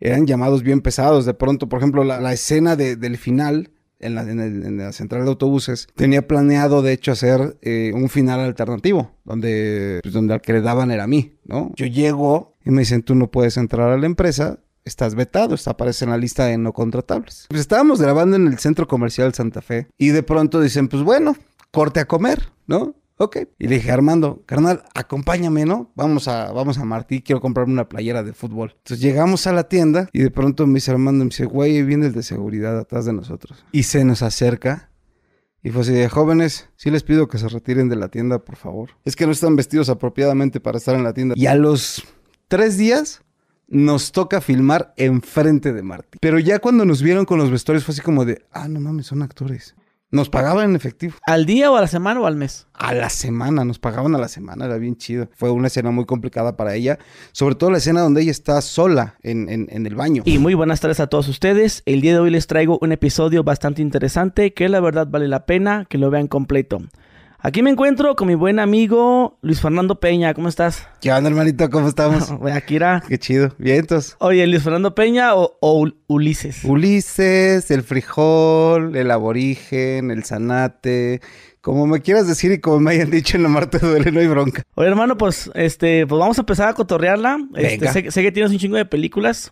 eran llamados bien pesados. De pronto, por ejemplo, la, la escena de- del final en la, en el- en la central de autobuses tenía planeado, de hecho, hacer eh, un final alternativo, donde, pues, donde al que le daban era a mí, ¿no? Yo llego y me dicen, tú no puedes entrar a la empresa. Estás vetado, está, aparece en la lista de no contratables. Pues estábamos grabando en el centro comercial Santa Fe y de pronto dicen, pues bueno, corte a comer, ¿no? Ok. Y le dije, Armando, carnal, acompáñame, ¿no? Vamos a, vamos a Martí, quiero comprarme una playera de fútbol. Entonces llegamos a la tienda y de pronto me dice Armando, me dice, güey, viene el de seguridad atrás de nosotros. Y se nos acerca y fue así de, jóvenes, sí les pido que se retiren de la tienda, por favor. Es que no están vestidos apropiadamente para estar en la tienda. Y a los tres días nos toca filmar enfrente de Martí. Pero ya cuando nos vieron con los vestuarios fue así como de, ah, no mames, son actores. Nos pagaban en efectivo. ¿Al día o a la semana o al mes? A la semana, nos pagaban a la semana, era bien chido. Fue una escena muy complicada para ella, sobre todo la escena donde ella está sola en, en- en el baño. Y muy buenas tardes a todos ustedes. El día de hoy les traigo un episodio bastante interesante que la verdad vale la pena que lo vean completo. Aquí me encuentro con mi buen amigo Luis Fernando Peña. ¿Cómo estás? ¿Qué onda, hermanito? ¿Cómo estamos? Akira. Qué chido. Vientos. Oye, Luis Fernando Peña o, o Ul- Ulises. Ulises, el frijol, el aborigen, el zanate, como me quieras decir y como me hayan dicho en la Marte duele, no hay bronca. Oye, hermano, pues este, pues vamos a empezar a cotorrearla. Este, Venga. sé, sé que tienes un chingo de películas.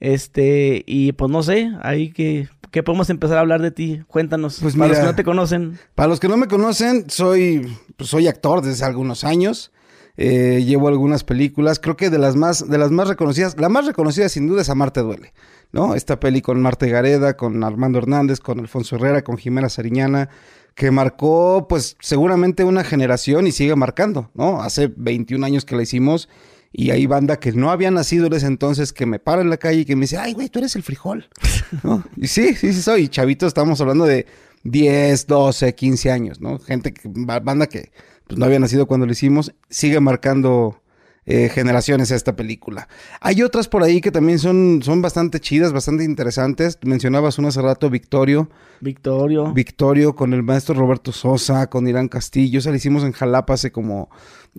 Este, y pues no sé, ahí que, que podemos empezar a hablar de ti. Cuéntanos. Pues para los que no te conocen. Para los que no me conocen, soy, pues, soy actor desde algunos años. Eh, llevo algunas películas. Creo que de las más, de las más reconocidas, la más reconocida sin duda es Amarte Duele, ¿no? Esta peli con Marta Gareda, con Armando Hernández, con Alfonso Herrera, con Jimena Sariñana, que marcó, pues, seguramente una generación y sigue marcando, ¿no? Hace 21 años que la hicimos y hay banda que no había nacido en ese entonces que me para en la calle y que me dice, ay, güey, tú eres el frijol, ¿no? Y sí, sí, sí soy. Chavito, estamos hablando de 10, 12, 15 años, ¿no? Gente, que, ba- banda que pues, no había nacido cuando lo hicimos, sigue marcando eh, generaciones esta película. Hay otras por ahí que también son, son bastante chidas, bastante interesantes. Mencionabas una hace rato, Victorio. Victorio. Victorio con el maestro Roberto Sosa, con Irán Castillo. Esa la hicimos en Jalapa hace como,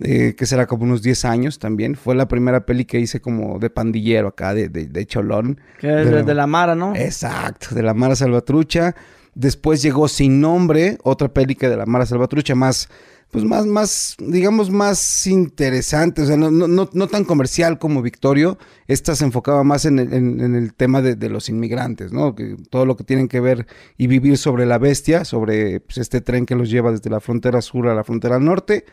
eh, que será como unos 10 años también. Fue la primera peli que hice como de pandillero acá, de, de, de cholón. que es de la Mara, ¿no? Exacto, de la Mara Salvatrucha. Después llegó Sin Nombre, otra peli que de la Mara Salvatrucha, más, pues más, más, digamos, más interesante, o sea, no, no, no, no tan comercial como Victorio. Esta se enfocaba más en el, en- el tema de, de los inmigrantes, ¿no? Que todo lo que tienen que ver y vivir sobre la bestia, sobre pues, este tren que los lleva desde la frontera sur a la frontera norte.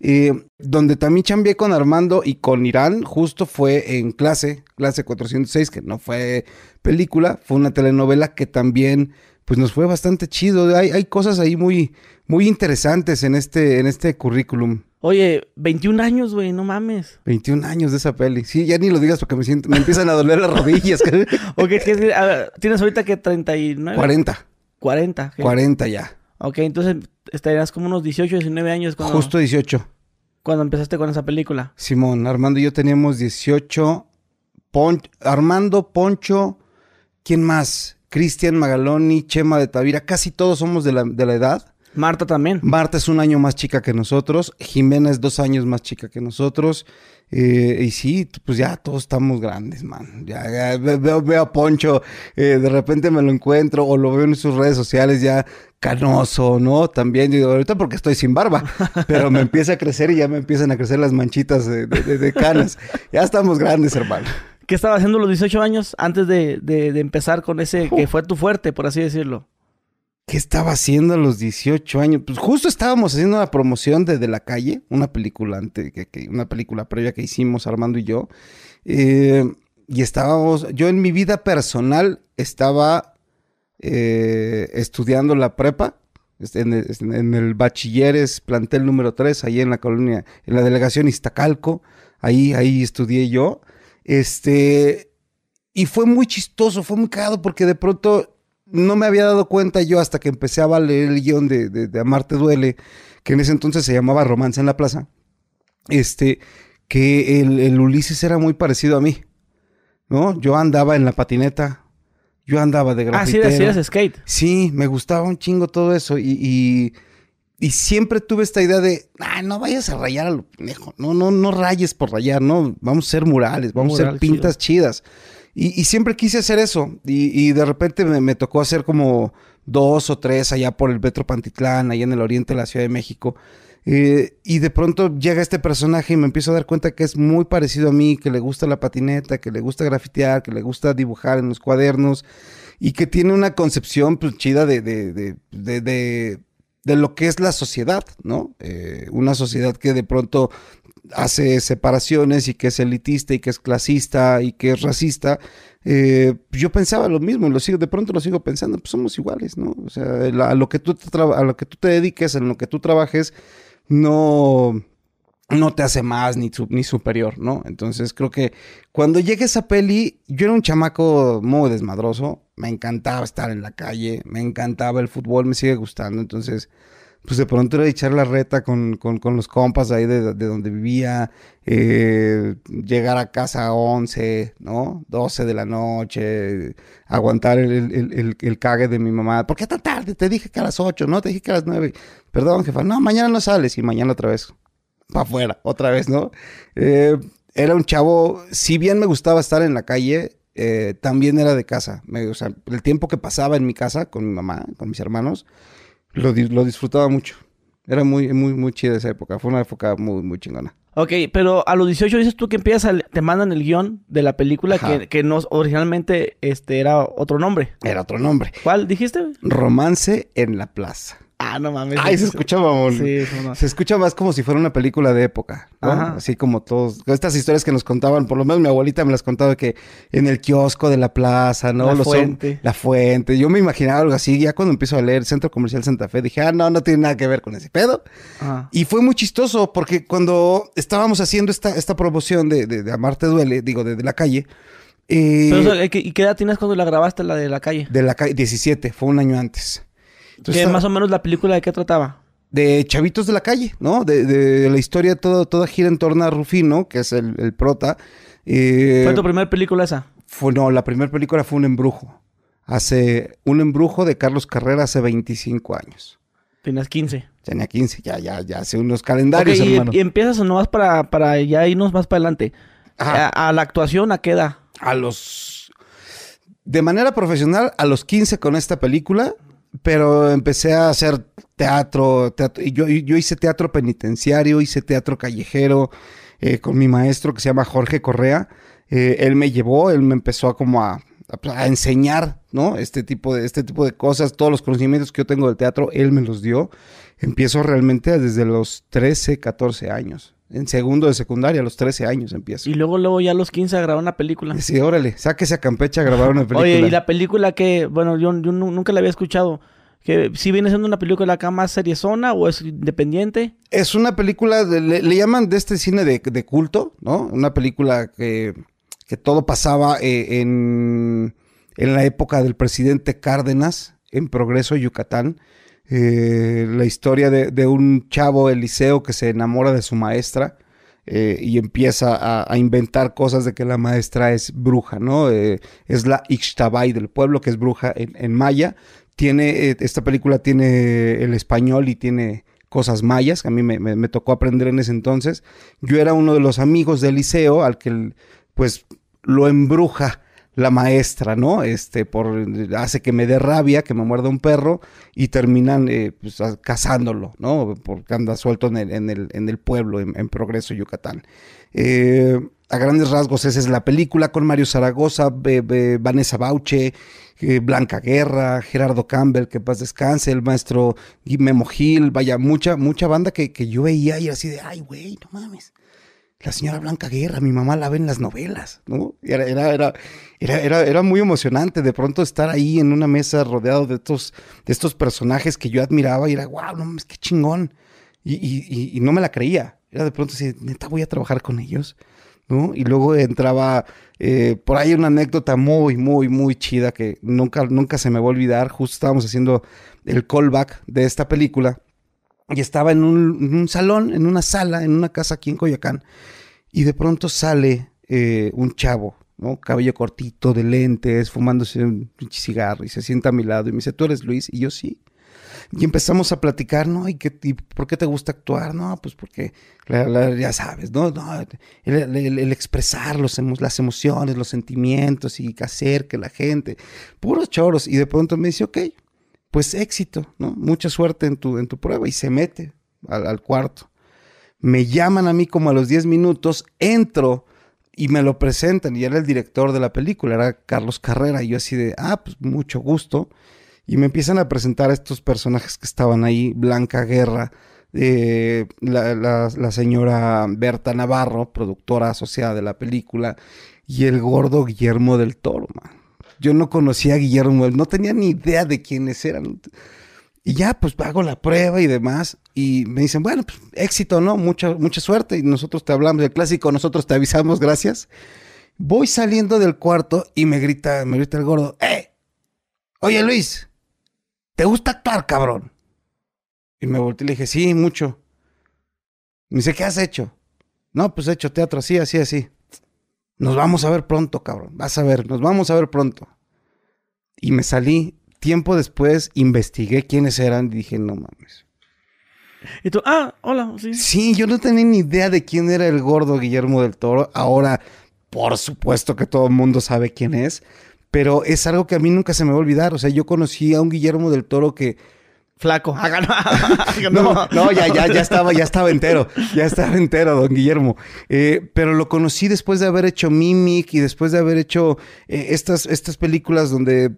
Eh, donde también chambeé con Armando y con Irán, justo fue en clase, clase 406, que no fue película, fue una telenovela que también pues nos fue bastante chido. Hay, hay cosas ahí muy, muy interesantes en este, en este currículum. Oye, 21 años, güey, no mames. 21 años de esa peli. Sí, ya ni lo digas porque me siento, me empiezan a doler las rodillas. Ok, es que, a ver, tienes ahorita que 39. 40, 40. ¿qué? 40 ya. Ok, entonces estarías como unos 18, 19 años cuando, Justo 18. cuando empezaste con esa película. Simón, Armando y yo teníamos 18. Pon- Armando, Poncho, ¿quién más? Cristian Magaloni, Chema de Tavira, casi todos somos de la, de la edad. Marta también. Marta es un año más chica que nosotros, Jimena es dos años más chica que nosotros. eh, y sí, pues ya todos estamos grandes, man. Ya, ya ve- veo, veo a Poncho, eh, de repente me lo encuentro o lo veo en sus redes sociales ya canoso, ¿no? También digo, ahorita porque estoy sin barba, pero me empieza a crecer y ya me empiezan a crecer las manchitas de, de- de- de canas. Ya estamos grandes, hermano. ¿Qué estaba haciendo los 18 años antes de, de- de empezar con ese que fue tu fuerte, por así decirlo? ¿Qué estaba haciendo a los 18 años? Pues justo estábamos haciendo la promoción de De la calle, una película ante, que, que- una película previa que hicimos Armando y yo. Eh, y estábamos, yo en mi vida personal estaba eh, estudiando la prepa, en el, en el bachilleres plantel número 3, ahí en la colonia, en la delegación Iztacalco, ahí, ahí estudié yo. Este, y fue muy chistoso, fue muy cagado porque de pronto no me había dado cuenta yo hasta que empecé a leer el guion de, de, de Amarte Duele, que en ese entonces se llamaba Romance en la Plaza, este, que el, el Ulises era muy parecido a mí, ¿no? Yo andaba en la patineta, yo andaba de Ah, sí, grafitero. eras, sí eras skate. Sí, me gustaba un chingo todo eso y, y, y siempre tuve esta idea de, ah, no vayas a rayar a lo pendejo, no, no, no rayes por rayar, no, vamos a ser murales, vamos a hacer pintas chidas. Y, siempre quise hacer eso. Y, de repente me, tocó hacer como dos o tres allá por el Metro Pantitlán, allá en el oriente de la Ciudad de México. Eh, y de pronto llega este personaje y me empiezo a dar cuenta que es muy parecido a mí, que le gusta la patineta, que le gusta grafitear, que le gusta dibujar en los cuadernos y que tiene una concepción pues, chida de, de, de, de, lo que es la sociedad, ¿no? Eh, una sociedad que de pronto hace separaciones y que es elitista y que es clasista y que es racista, eh, yo pensaba lo mismo, lo sigo, de pronto lo sigo pensando, pues somos iguales, ¿no? O sea, a lo que tú te, a lo que tú te dediques, en lo que tú trabajes, no, no te hace más ni, ni superior, ¿no? Entonces creo que cuando llegue esa peli, yo era un chamaco muy desmadroso, me encantaba estar en la calle, me encantaba el fútbol, me sigue gustando, entonces pues de pronto era echar la reta con, con, con los compas ahí de, de donde vivía, eh, llegar a casa a 11, ¿no? 12 de la noche, aguantar el, el, el, el, cague de mi mamá. ¿Por qué tan tarde? Te dije que a las 8, ¿no? Te dije que a las 9. Perdón, jefa. No, mañana no sales y mañana otra vez. Para afuera, otra vez, ¿no? Eh, era un chavo, si bien me gustaba estar en la calle, eh, también era de casa. Me, o sea, el tiempo que pasaba en mi casa con mi mamá, con mis hermanos, lo, lo disfrutaba mucho. Era muy, muy, muy chida esa época. Fue una época muy, muy chingona. Ok, pero a los 18 dices tú que empiezas, te mandan el guion de la película que, que no, originalmente este, era otro nombre. Era otro nombre. ¿Cuál dijiste? Romance en la plaza. Ah, no mames. Ay, se escucha, mamón. Sí, no. Se escucha más como si fuera una película de época, ¿no? Así como todos. Estas historias que nos contaban, por lo menos mi abuelita me las contaba que en el kiosco de la plaza, ¿no? La fuente. la fuente. Yo me imaginaba algo así. Ya cuando empiezo a leer Centro Comercial Santa Fe, dije, ah, no, no tiene nada que ver con ese pedo. Y fue muy chistoso porque cuando estábamos haciendo esta, esta promoción de, de, Amarte Duele, digo, de, la calle. Eh, ¿Y qué edad tienes cuando la grabaste, la de la calle? De la calle, 17, fue un año antes. ¿Qué más o menos la película de qué trataba? De chavitos de la calle, ¿no? De, la historia toda, toda gira en torno a Rufino, que es el, prota. Eh, ¿Fue tu primera película esa? Fue, no, la primera película fue Un Embrujo. Hace un embrujo de Carlos Carrera hace 25 años. Tenías 15. Tenía 15, ya, ya, ya hace unos calendarios, y, y, empiezas o no vas para, para ya irnos más para adelante. A, a, la actuación, ¿a qué edad? A los... De manera profesional, a los 15 con esta película pero empecé a hacer teatro, teatro y yo, yo, hice teatro penitenciario, hice teatro callejero eh, con mi maestro que se llama Jorge Correa. Eh, él me llevó, él me empezó a como a, a, enseñar, ¿no? Este tipo, de, este tipo de cosas, todos los conocimientos que yo tengo del teatro, él me los dio. Empiezo realmente desde los 13, 14 años. En segundo de secundaria, a los 13 años empiezo. Y luego, luego ya a los 15 a grabar una película. Sí, órale, sáquese a Campeche a grabar una película. Oye, y la película que, bueno, yo, yo nunca la había escuchado. Que si viene siendo una película acá más seriezona o es independiente. Es una película, le, llaman de este cine de, culto, ¿no? Una película que, que todo pasaba eh, en, en la época del presidente Cárdenas, en Progreso, Yucatán. Eh, la historia de, un chavo Eliseo que se enamora de su maestra eh, y empieza a, inventar cosas de que la maestra es bruja, ¿no? Eh, es la Ixtabay del pueblo, que es bruja en, maya. Tiene, esta película tiene el español y tiene cosas mayas, que a mí me, me, tocó aprender en ese entonces. Yo era uno de los amigos de Eliseo al que pues lo embruja la maestra, ¿no? Este, por, hace que me dé rabia, que me muerda un perro y terminan eh, pues, cazándolo, ¿no? Porque anda suelto en el, en el, en el pueblo, en, Progreso, Yucatán. Eh, a grandes rasgos, esa es la película con Mario Zaragoza, Vanessa Bauche, eh, Blanca Guerra, Gerardo Campbell, que paz descanse, el maestro Memo Gil, vaya, mucha, mucha banda que, que yo veía y así de, ay, güey, no mames la señora Blanca Guerra, mi mamá la ve en las novelas, ¿no? Era, era, era, era, muy emocionante de pronto estar ahí en una mesa rodeado de estos, de estos personajes que yo admiraba y era, wow, no mames, qué chingón. Y, y, y, no me la creía. Era de pronto así, neta, voy a trabajar con ellos, ¿no? Y luego entraba eh, por ahí una anécdota muy, muy, muy chida que nunca, nunca se me va a olvidar. Justo estábamos haciendo el callback de esta película y estaba en un, salón, en una sala, en una casa aquí en Coyoacán, y de pronto sale eh, un chavo, ¿no? Cabello cortito, de lentes, fumándose un cigarro, y se sienta a mi lado, y me dice, ¿tú eres Luis? Y yo sí. Y empezamos a platicar, ¿no? ¿Y, qué, por qué te gusta actuar? No, pues porque, la- la- ya sabes, ¿no? no el, el- el expresar los las emociones, los sentimientos y hacer que la gente, puros choros. Y de pronto me dice, ok, pues éxito, ¿no? Mucha suerte en tu, en tu prueba. Y se mete al, cuarto. Me llaman a mí como a los 10 minutos, entro y me lo presentan. Y era el director de la película, era Carlos Carrera. Y yo así de, ah, pues mucho gusto. Y me empiezan a presentar a estos personajes que estaban ahí, Blanca Guerra, eh, la, la- la señora Berta Navarro, productora asociada de la película, y el gordo Guillermo del Toro, man. Yo no conocía a Guillermo, no tenía ni idea de quiénes eran. Y ya, pues hago la prueba y demás. Y me dicen, bueno, pues éxito, ¿no? Mucha, mucha suerte. Y nosotros te hablamos del clásico, nosotros te avisamos, gracias. Voy saliendo del cuarto y me grita, me grita el gordo, ¡eh! Oye Luis, ¿te gusta actuar, cabrón? Y me volteé y le dije, sí, mucho. Me dice, ¿qué has hecho? No, pues he hecho teatro así, así, así. Nos vamos a ver pronto, cabrón. Vas a ver, nos vamos a ver pronto. Y me salí. Tiempo después investigué quiénes eran y dije, no mames. Y tú, ah, hola, sí. Sí, yo no tenía ni idea de quién era el gordo Guillermo del Toro. Ahora, por supuesto que todo el mundo sabe quién es. Pero es algo que a mí nunca se me va a olvidar. O sea, yo conocí a un Guillermo del Toro que Flaco. no, no, ya, ya, ya estaba, ya estaba entero, ya estaba entero, don Guillermo. Eh, pero lo conocí después de haber hecho Mimic y después de haber hecho eh, estas, estas películas donde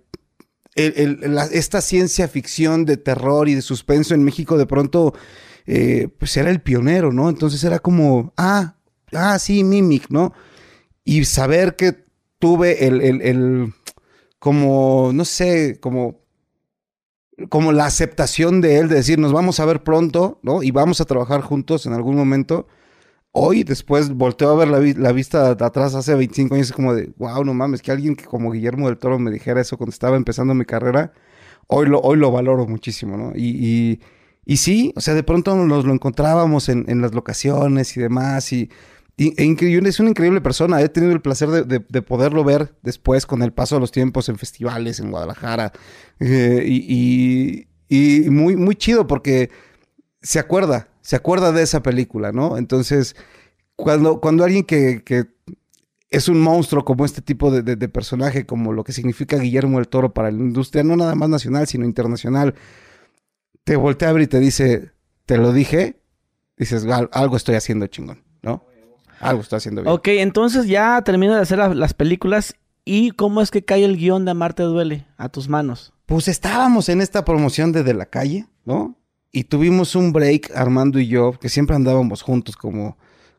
esta ciencia ficción de terror y de suspenso en México de pronto, eh, pues era el pionero, ¿no? Entonces era como, ah, ah, sí, Mimic, ¿no? Y saber que tuve el, el como, no sé, como como la aceptación de él de decir, nos vamos a ver pronto, ¿no? Y vamos a trabajar juntos en algún momento. Hoy, después, volteo a ver la, vi- la vista atrás hace 25 años, como de, wow, no mames, que alguien que como Guillermo del Toro me dijera eso cuando estaba empezando mi carrera, hoy lo, hoy lo valoro muchísimo, ¿no? Y, y, y sí, o sea, de pronto nos lo encontrábamos en, en las locaciones y demás, y, increíble, es una increíble persona. He tenido el placer de, de- de poderlo ver después con el paso de los tiempos en festivales en Guadalajara. eh, y, muy, muy chido porque se acuerda, se acuerda de esa película, ¿no? Entonces, cuando, cuando alguien que, es un monstruo como este tipo de, personaje, como lo que significa Guillermo del Toro para la industria, no nada más nacional, sino internacional, te voltea a ver y te dice, te lo dije, dices, "Al- algo estoy haciendo chingón, ¿no? Algo estoy haciendo bien. Ok, entonces ya termino de hacer la- las películas. ¿Y cómo es que cae el guion de Amarte Duele a tus manos? Pues estábamos en esta promoción de De la Calle, ¿no? Y tuvimos un break, Armando y yo, que siempre andábamos juntos como...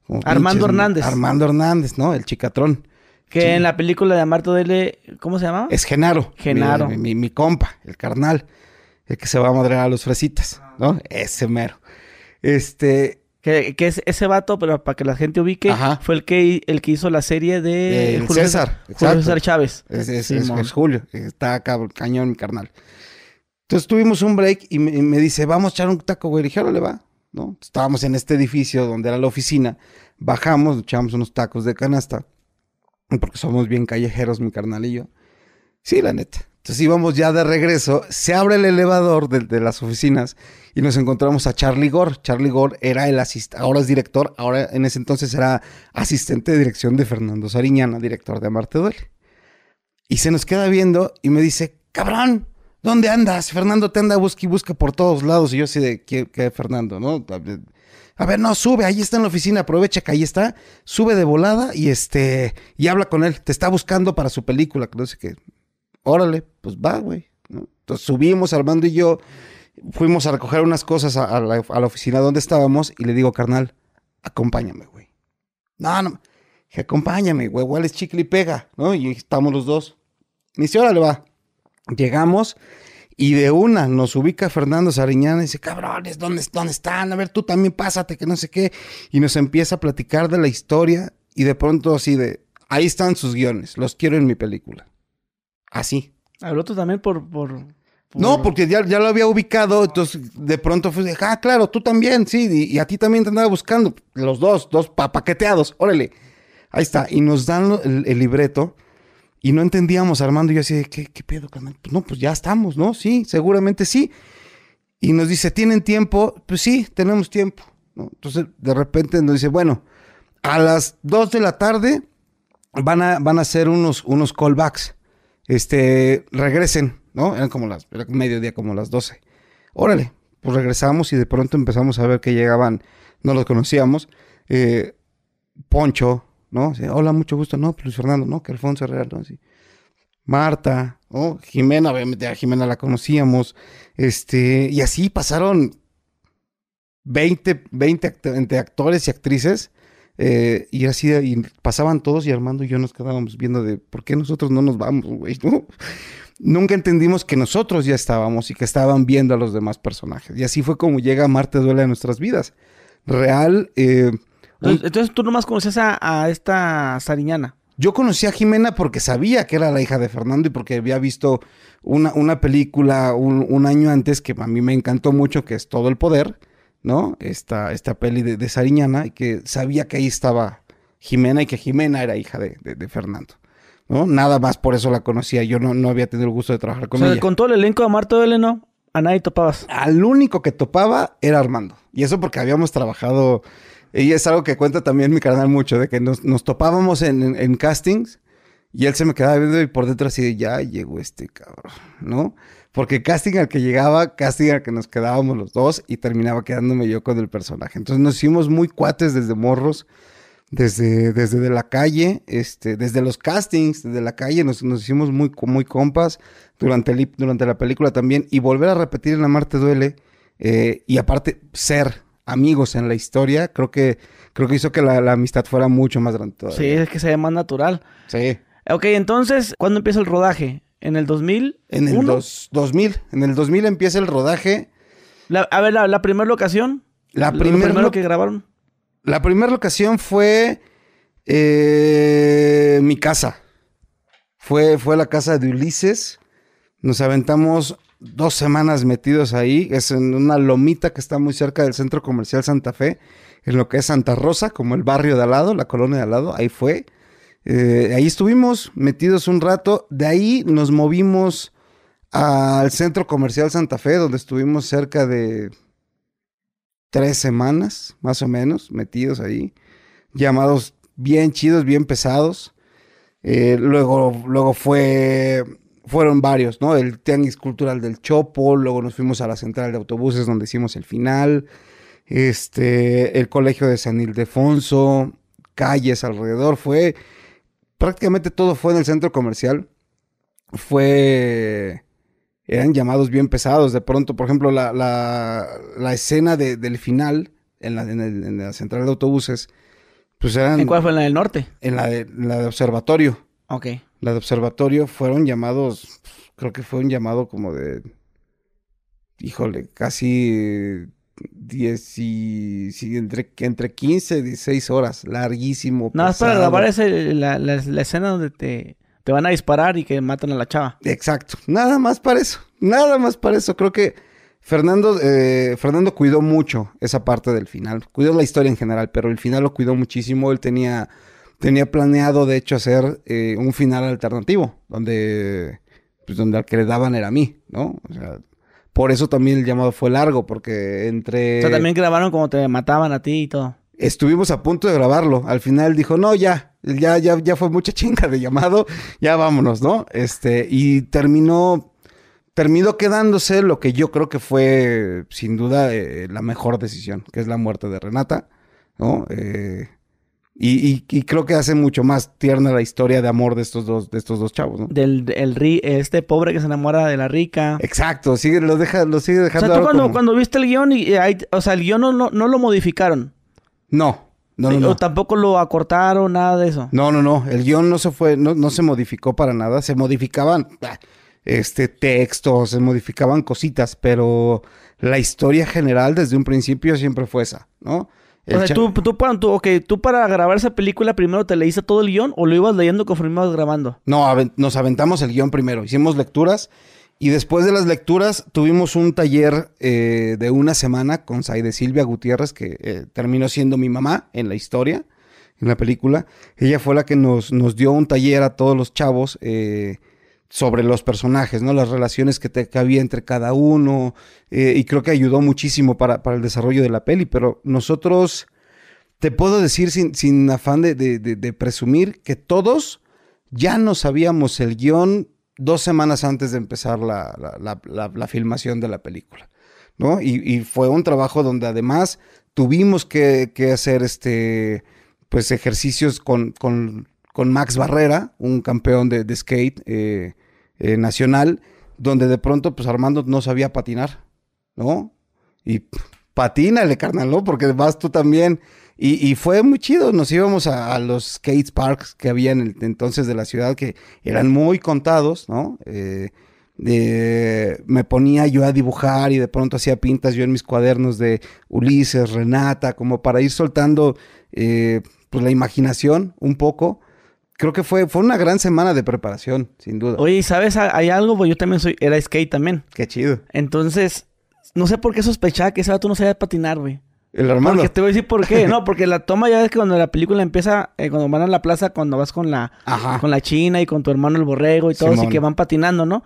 como Armando pinches- Hernández. Armando Hernández, ¿no? El chicatrón. Que Sí. en la película de Amarte Duele, ¿cómo se llama? Es Genaro. Genaro. Mi, mi- mi compa, el carnal. El que se va a madrear a los fresitas, ¿no? Ese mero. Este... Que, que es ese vato, pero para que la gente ubique, Ajá. fue el que, el que hizo la serie de El Julio César, Julio. César Chávez. Es, es- Julio, está acá, cañón, mi carnal. Entonces tuvimos un break y me, y me dice, vamos a echar un taco, güey. Le dije, órale, va. ¿No? Estábamos en este edificio donde era la oficina. Bajamos, echamos unos tacos de canasta. Porque somos bien callejeros, mi carnal y yo. Sí, la neta. Entonces íbamos ya de regreso. Se abre el elevador de, las oficinas y nos encontramos a Charlie Gore. Charlie Gore era el asistente, ahora es director, ahora en ese entonces era asistente de dirección de Fernando Sariñana, director de Amarte Duele. Y se nos queda viendo y me dice, cabrón, ¿dónde andas? Fernando te anda busca y busca por todos lados. Y yo así de, ¿qué, qué, Fernando? ¿No? A ver, no, sube, ahí está en la oficina, aprovecha que ahí está, sube de volada y este, y habla con él, te está buscando para su película, que no sé qué. Órale, pues va, güey. Entonces subimos, Armando y yo, fuimos a recoger unas cosas a, a la, a la oficina donde estábamos y le digo, carnal, acompáñame, güey. No, no, dije, acompáñame, güey, igual es chicle y pega, ¿no? Y estamos los dos. Me dice, órale, va. Llegamos y de una nos ubica Fernando Sariñana y dice, cabrones, ¿dónde, ¿dónde están? A ver, tú también pásate, que no sé qué. Y nos empieza a platicar de la historia y de pronto así de, ahí están sus guiones, los quiero en mi película. Así. Al otro también por... por, por- No, porque ya, ya lo había ubicado, entonces de pronto fue, ah, claro, tú también, sí, y, y a ti también te andaba buscando. Los dos, dos pa paqueteados, órale. Ahí está, y nos dan el, el libreto y no entendíamos, Armando y yo así de, ¿qué, qué pedo, carnal? Pues no, pues ya estamos, ¿no? Sí, seguramente sí. Y nos dice, ¿tienen tiempo? Pues sí, tenemos tiempo. Entonces, de repente nos dice, bueno, a las 2 de la tarde van a, van a hacer unos, unos callbacks. Este, regresen, ¿no? Eran como las, era mediodía, como las 12. Órale, pues regresamos y de pronto empezamos a ver que llegaban, no los conocíamos, eh, Poncho, ¿no? Hola, mucho gusto, no, pues Luis Fernando, ¿no? Que Alfonso Herrera, ¿no? Sí. Marta, ¿no? Jimena, obviamente a Jimena la conocíamos, este, y así pasaron 20, 20 entre actores y actrices, eh, y así, y pasaban todos y Armando y yo nos quedábamos viendo de, ¿por qué nosotros no nos vamos, güey? Nunca entendimos que nosotros ya estábamos y que estaban viendo a los demás personajes. Y así fue como llega Marte Duele a nuestras vidas. Real. Eh, entonces, tú nomás conoces a, esta Sariñana. Yo conocí a Jimena porque sabía que era la hija de Fernando y porque había visto una, una película un, año antes que a mí me encantó mucho, que es Todo el Poder, ¿no? Esta, esta peli de, Sariñana, y que sabía que ahí estaba Jimena y que Jimena era hija de, Fernando. ¿no? Nada más por eso la conocía. Yo no, no había tenido el gusto de trabajar con o sea, ella. Con todo el elenco de Marta de ¿no? A nadie topabas. Al único que topaba era Armando. Y eso porque habíamos trabajado y es algo que cuenta también mi canal mucho, de que nos, topábamos en, castings y él se me quedaba viendo y por dentro así de, ya llegó este cabrón, ¿no? Porque casting al que llegaba, casting al que nos quedábamos los dos y terminaba quedándome yo con el personaje. Entonces nos hicimos muy cuates desde morros, desde, desde de la calle, este, desde los castings, desde la calle, nos, nos hicimos muy, muy compas durante, el, durante la película también y volver a repetir en La Marte Duele eh, y aparte ser amigos en la historia, creo que, creo que hizo que la, amistad fuera mucho más grande Sí, es que se ve más natural. Sí. Ok, entonces, ¿cuándo empieza el rodaje? ¿En el 2000? En el 2000. En el 2000 empieza el rodaje. a ver, la, primera locación. La primera que grabaron. La primera locación fue eh, mi casa. Fue, fue la casa de Ulises. Nos aventamos dos semanas metidos ahí. Es en una lomita que está muy cerca del centro comercial Santa Fe, en lo que es Santa Rosa, como el barrio de al lado, la colonia de al lado. Ahí fue. Eh, ahí estuvimos metidos un rato. De ahí nos movimos al centro comercial Santa Fe, donde estuvimos cerca de tres semanas, más o menos, metidos ahí. Llamados bien chidos, bien pesados. Eh, luego, luego fue fueron varios, ¿no? El Tianguis Cultural del Chopo, luego nos fuimos a la central de autobuses donde hicimos el final, este, el Colegio de San Ildefonso, calles alrededor, fue, prácticamente todo fue en el centro comercial, fue, eran llamados bien pesados, de pronto, por ejemplo, la, la, escena del final en la, en, la central de autobuses, pues eran... ¿En cuál fue? ¿En la del norte? En la de, la de observatorio. Ok la de observatorio fueron llamados, creo que fue un llamado como de, híjole, casi 10 y, entre, entre 15 y 16 horas, larguísimo. Nada más para grabar ese, la, la, escena donde te, te van a disparar y que matan a la chava. Exacto, nada más para eso, nada más para eso. Creo que Fernando, eh, Fernando cuidó mucho esa parte del final, cuidó la historia en general, pero el final lo cuidó muchísimo. Él tenía tenía planeado, de hecho, hacer eh, un final alternativo, donde, pues, donde al que le daban era a mí, ¿no? O sea, por eso también el llamado fue largo, porque entre... O sea, también grabaron como te mataban a ti y todo. Estuvimos a punto de grabarlo. Al final dijo, no, ya, ya, ya, ya fue mucha chinga de llamado, ya vámonos, ¿no? Este, y terminó, terminó quedándose lo que yo creo que fue, sin duda, eh, la mejor decisión, que es la muerte de Renata, ¿no? Eh, y, y, creo que hace mucho más tierna la historia de amor de estos dos, de estos dos chavos, ¿no? Del el, este pobre que se enamora de la rica. Exacto, sigue, lo deja, lo sigue dejando. O sea, tú cuando, cuando, viste el guion y, o sea, el guion no, no, lo modificaron. No. No, no, O tampoco lo acortaron, nada de eso. No, no, no. El guion no se fue, no, no se modificó para nada. Se modificaban ah, este textos, se modificaban cositas, pero la historia general desde un principio siempre fue esa, ¿no? O sea, tú, tú, tú para grabar esa película primero te leíste todo el guion o lo ibas leyendo conforme ibas grabando? No, nos aventamos el guion primero, hicimos lecturas y después de las lecturas tuvimos un taller eh, de una semana con Saide Silvia Gutiérrez, que eh, terminó siendo mi mamá en la historia, en la película. Ella fue la que nos, nos dio un taller a todos los chavos. Eh, sobre los personajes, ¿no? Las relaciones que, que había entre cada uno. eh, y creo que ayudó muchísimo para, para el desarrollo de la peli. Pero nosotros, te puedo decir sin, sin afán de, de- presumir, que todos ya no sabíamos el guion dos semanas antes de empezar la- la filmación de la película. ¿no? Y, y fue un trabajo donde además tuvimos que, que hacer este, pues ejercicios con, con- con Max Barrera, un campeón de, de skate eh, eh, nacional, donde de pronto pues Armando no sabía patinar, ¿no? Y patínale, carnal, ¿no? Porque vas tú también. Y, fue muy chido, nos íbamos a, a los skate parks que había en el entonces de la ciudad, que eran muy contados, ¿no? Eh, eh, me ponía yo a dibujar y de pronto hacía pintas yo en mis cuadernos de Ulises, Renata, como para ir soltando eh, pues la imaginación un poco. Creo que fue, fue una gran semana de preparación, sin duda. Oye, ¿y ¿sabes? Hay algo, güey. Yo también soy, era skate también. Qué chido. Entonces, no sé por qué sospechaba que ese vato no sabía patinar, güey. El Armando. Porque te voy a decir por qué. No, porque la toma ya es que cuando la película empieza, eh, cuando van a la plaza, cuando vas con la, Ajá. con la china y con tu hermano el borrego y todo, así Simón. que van patinando, ¿no?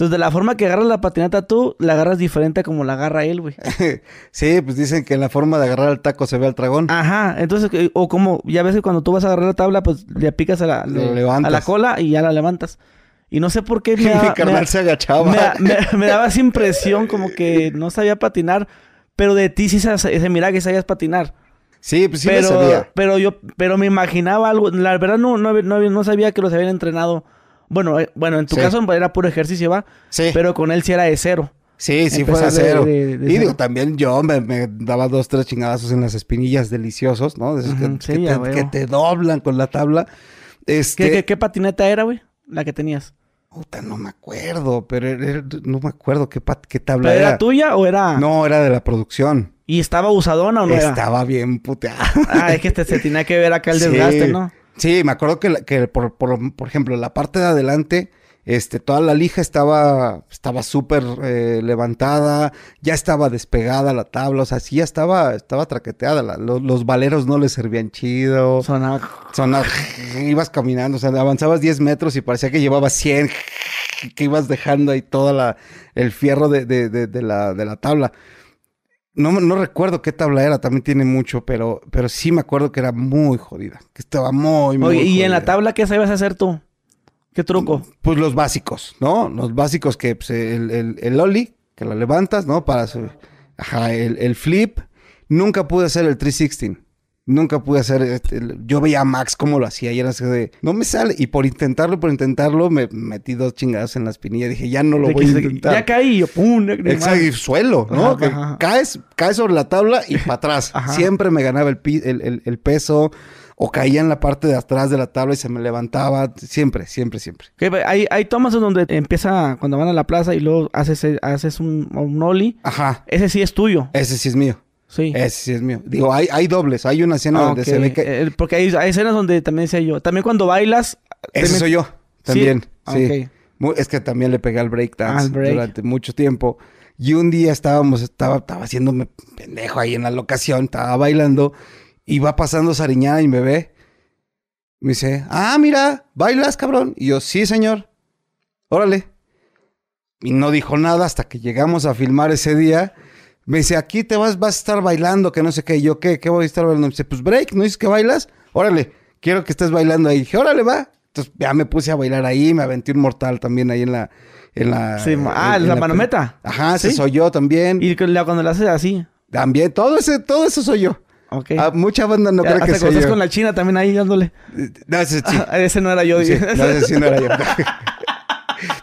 Entonces, de la forma que agarras la patineta tú, la agarras diferente a como la agarra él, güey. sí, pues dicen que en la forma de agarrar el taco se ve al dragón. Ajá, entonces, eh, o como, ya ves que cuando tú vas a agarrar la tabla, pues le picas a la, Lo le- a la cola y ya la levantas. Y no sé por qué me, Mi daba- carnal me- se agachaba. me, me- me daba esa impresión como que no sabía patinar, pero de ti sí se, se miraba que sabías patinar. Sí, pues sí pero, me sabía. pero yo, pero me imaginaba algo. La verdad no, no, no, no sabía que los habían entrenado. Bueno, eh, bueno, en tu Sí. caso era puro ejercicio, ¿va? Sí. Pero con él sí era de cero. Sí, sí fue de- cero. de- de y digo, también yo me, me daba dos, tres chingadazos en las espinillas deliciosos, ¿no? De esos que- Ujú, que, sí, te, a huevo. que te doblan con la tabla. Este, ¿Qué, qué, qué patineta era, güey? La que tenías. Puta, no me acuerdo, pero era- no me acuerdo qué, pat- qué tabla ¿Pero era. era tuya o era...? No, era de la producción. ¿Y estaba usadona o no era? Estaba bien puteada. Ah, es que te, se tenía que ver acá el Sí. desgaste, ¿no? Sí, me acuerdo que, que por, por, por ejemplo, la parte de adelante, este, toda la lija estaba estaba súper eh, levantada, ya estaba despegada la tabla, o sea, sí ya estaba, estaba traqueteada. la- lo- los valeros no les servían chido. Sonaba... Sonaba- ibas caminando, o sea, avanzabas 10 metros y parecía que llevabas 100, que ibas dejando ahí toda la, el fierro de, de- de- de la, de la tabla. No, no recuerdo qué tabla era, también tiene mucho, pero, pero sí me acuerdo que era muy jodida, que estaba muy, muy Oye, ¿y en la tabla qué sabías hacer tú? ¿Qué truco? Pues los básicos, ¿no? Los básicos que pues, el, el, el ollie, que la levantas, ¿no? Para su- Ajá, el, el flip. Nunca pude hacer el 316. Nunca pude hacer... este, yo veía a Max cómo lo hacía y era así de... No me sale. Y por intentarlo, por intentarlo, me metí dos chingados en la espinilla. Dije, ya no lo De voy a que intentar. Ya caí yo, pum, Exacto, y suelo, ¿no? Ajá, Que ajá. caes, caes sobre la tabla y para atrás. Ajá. Siempre me ganaba el, pi- el, el- el peso o caía en la parte de atrás de la tabla y se me levantaba. Siempre, siempre, siempre. Que hay, hay tomas en donde empieza cuando van a la plaza y luego haces, haces un, un ollie. Ajá. Ese sí es tuyo. Ese sí es mío. Sí. Ese sí es mío. Digo, hay, hay dobles. Hay una escena Ah, donde se ve que... Eh, porque hay, hay escenas donde también decía yo. También cuando bailas. Ese también- soy yo. También. Ah, Sí. ok. Mu- Es que también le pegué al breakdance Al break. durante mucho tiempo. Y un día estábamos, estaba, estaba haciéndome pendejo ahí en la locación, estaba bailando, y va pasando Sariñana y me ve. Me dice, ah, mira, bailas, cabrón. Y yo, sí, señor. Órale. Y no dijo nada hasta que llegamos a filmar ese día. Me dice, aquí te vas, vas a estar bailando, que no sé qué. Y yo, ¿qué? ¿Qué voy a estar bailando? Me dice, pues break, ¿no dices que bailas? Órale, quiero que estés bailando ahí. dije, órale, va. Entonces ya me puse a bailar ahí, me aventé un mortal también ahí en la... En la Sí, en- ah, en la pe- manometa. Ajá, ese ¿Sí? soy yo también. Y la- cuando la haces así. También, todo ese, todo eso soy yo. Ok. Ah, mucha banda no cree que soy yo. con la china también ahí dándole. No, ese sí. Ah, ese no era yo. Sí, dije. no, ese sí no era yo.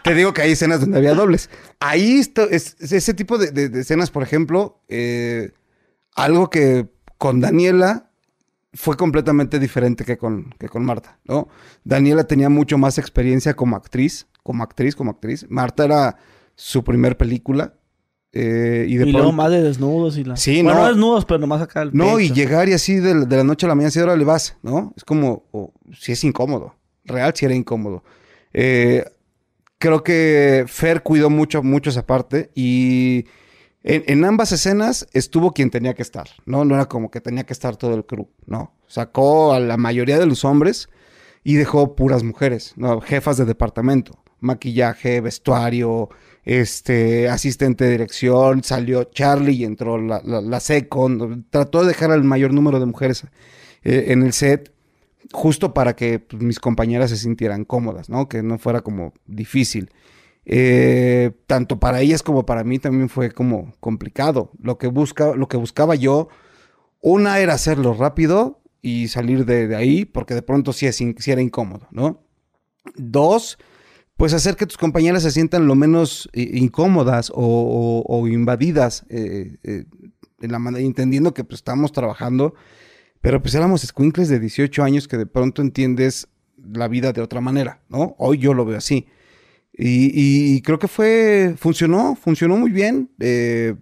Te digo que hay escenas donde había dobles. Ahí esto, es, es ese tipo de, de- de escenas, por ejemplo, eh, algo que con Daniela fue completamente diferente que con, que con Marta, ¿no? Daniela tenía mucho más experiencia como actriz, como actriz, como actriz. Marta era su primer película. eh, y luego más de desnudos y la... Sí, bueno, no. no desnudos, pero nomás acá el No, y llegar y así de, de la noche a la mañana, si ahora le vas, ¿no? Es como, si es incómodo. Real, si era incómodo. Eh, creo que Fer cuidó mucho, mucho esa parte y en, en ambas escenas estuvo quien tenía que estar, ¿no? No era como que tenía que estar todo el crew, ¿no? Sacó a la mayoría de los hombres y dejó puras mujeres, ¿no? Jefas de departamento. maquillaje, vestuario, este, asistente de dirección, salió Charlie y entró la, la, la second, trató de dejar al mayor número de mujeres eh, en el set, justo para que pues, mis compañeras se sintieran cómodas, ¿no? Que no fuera como difícil. Eh, tanto para ellas como para mí también fue como complicado. Lo que, busca, lo que buscaba yo, una era hacerlo rápido y salir de, ahí, porque de pronto sí, es, sí era incómodo, ¿no? Dos, pues hacer que tus compañeras se sientan lo menos eh, incómodas o, invadidas, eh, eh, la entendiendo que pues estamos trabajando, pero pues éramos squinkles de 18 años que de pronto entiendes la vida de otra manera, ¿no? Hoy yo lo veo así. Y, y creo que fue, funcionó, funcionó muy bien. Eh,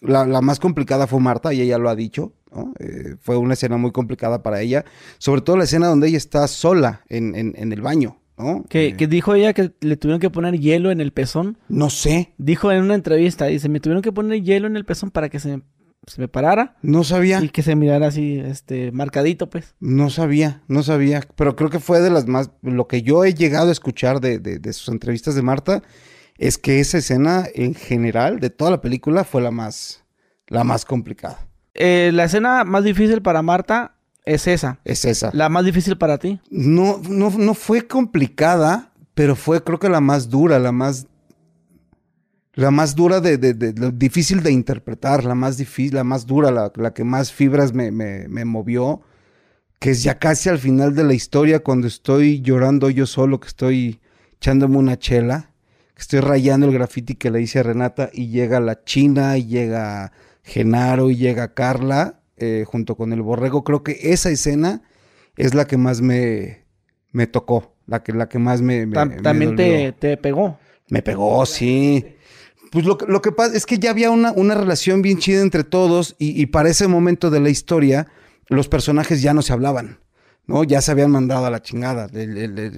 la, la, más complicada fue Marta, y ella lo ha dicho, ¿no? eh, fue una escena muy complicada para ella, sobre todo la escena donde ella está sola en, en, en el baño, ¿no? Que, Eh, que dijo ella que le tuvieron que poner hielo en el pezón. no sé, Dijo en una entrevista, dice, me tuvieron que poner hielo en el pezón para que se, se me parara no sabía. y que se mirara así, este, marcadito, pues. No sabía, no sabía, pero creo que fue de las más, lo que yo he llegado a escuchar de, de, de sus entrevistas de Marta, es que esa escena en general de toda la película fue la más, la más complicada. Eh, la escena más difícil para Marta es esa. Es esa. La más difícil para ti. No, no, no fue complicada, pero fue creo que la más dura, la más, la más dura de, de, difícil de interpretar, la más difícil, la más dura, la, la que más fibras me, me, me movió, que es ya casi al final de la historia cuando estoy llorando yo solo, que estoy echándome una chela, que estoy rayando el graffiti que le hice a Renata y llega la China, y llega Genaro y llega Carla eh, junto con el borrego. Creo que esa escena es la que más me, me tocó, la que, la que más me, me, Tam- me también te, te pegó. Me pegó, sí. Pues lo, que- lo que pasa es que ya había una, una relación bien chida entre todos y, y para ese momento de la historia los personajes ya no se hablaban, ¿no? Ya se habían mandado a la chingada.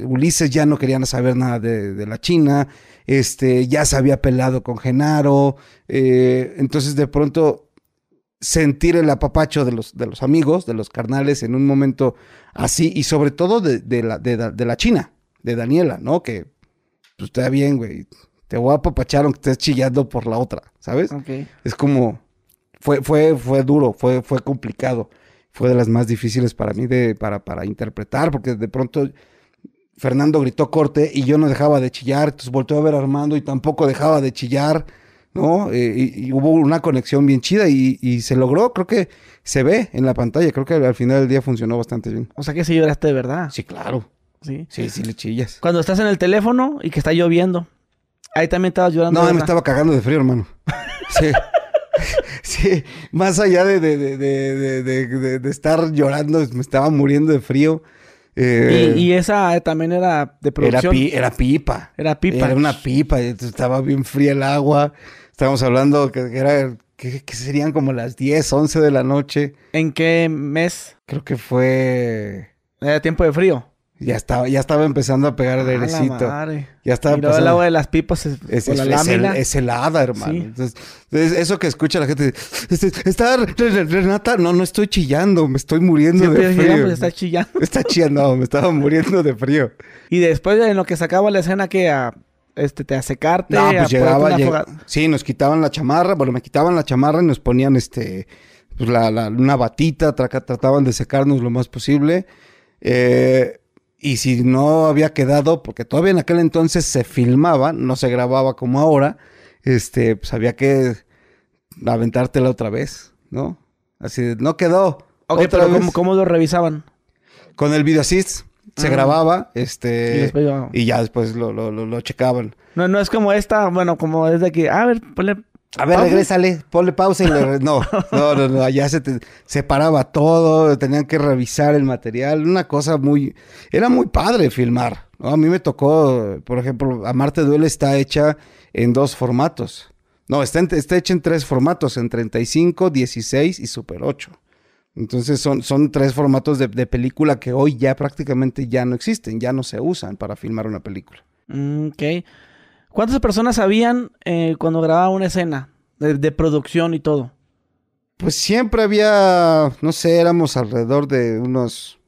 Ulises ya no quería saber nada de, la China, este, ya se había pelado con Genaro, eh, entonces de pronto sentir el apapacho de los, de los amigos, de los carnales en un momento así y sobre todo de, de la, de la China, de Daniela, ¿no? Que pues está bien, güey. Te voy a apapachar aunque estés chillando por la otra, ¿sabes? Ok. Es como, fue, fue, fue duro, fue, fue complicado. Fue de las más difíciles para mí de, para, para interpretar, porque de pronto Fernando gritó corte y yo no dejaba de chillar, entonces volteó a ver a Armando y tampoco dejaba de chillar, ¿no? Eh, y, y hubo una conexión bien chida y, y se logró, creo que se ve en la pantalla, creo que al final del día funcionó bastante bien. O sea que sí lloraste de verdad. Sí, claro. Sí. Sí, sí le chillas. Cuando estás en el teléfono y que está lloviendo. Ahí también estabas llorando. No, me estaba cagando de frío, hermano. Sí. Sí, más allá de, de, de, de, estar llorando, me estaba muriendo de frío. Eh, Y, y esa eh, también era de era, producción. pi- era pipa. Era pipa. Era una pipa, estaba bien fría el agua. Estábamos hablando que, que era, que, que serían como las 10, 11 de la noche. ¿En qué mes? Creo que fue... Era tiempo de frío. Ya estaba, ya estaba empezando a pegar el airecito. Ya estaba luego el agua de las pipas es, Es, con es- la es hel- lámina. es helada, hermano. Sí. Entonces, es- eso que escucha la gente, está Re- Re- Renata, no, no estoy chillando, me estoy muriendo Siempre de frío. "Ah, pues está chillando. Está chillando, no, me estaba muriendo de frío. Y después en lo que sacaba la escena que a, este, te a secarte, No, pues llegaba, una lleg- sí, nos quitaban la chamarra, bueno, me quitaban la chamarra y nos ponían este, pues la, la- una batita, tra- trataban de secarnos lo más posible. Eh, y si no había quedado, porque todavía en aquel entonces se filmaba, no se grababa como ahora, este, pues había que aventártela otra vez, ¿no? Así, de, no quedó. Ok, otra pero vez. ¿cómo, cómo lo revisaban? Con el video assist se Ah. grababa, este, y ya después lo, lo, lo- lo checaban. No, no es como esta, bueno, como es de que, a ver, ponle... A ver, regrésale, ponle pausa y le... No, no, no, no, allá se, te- se paraba todo, tenían que revisar el material, una cosa muy... Era muy padre filmar, ¿no? A mí me tocó, por ejemplo, Amarte Duele está hecha en dos formatos. No, está, en- está hecha en tres formatos, en 35, 16 y Super 8. Entonces son, son tres formatos de, de película que hoy ya prácticamente ya no existen, ya no se usan para filmar una película. Mm, ok. ¿Cuántas personas habían eh, cuando grababa una escena de, de producción y todo? Pues siempre había, no sé, éramos alrededor de unos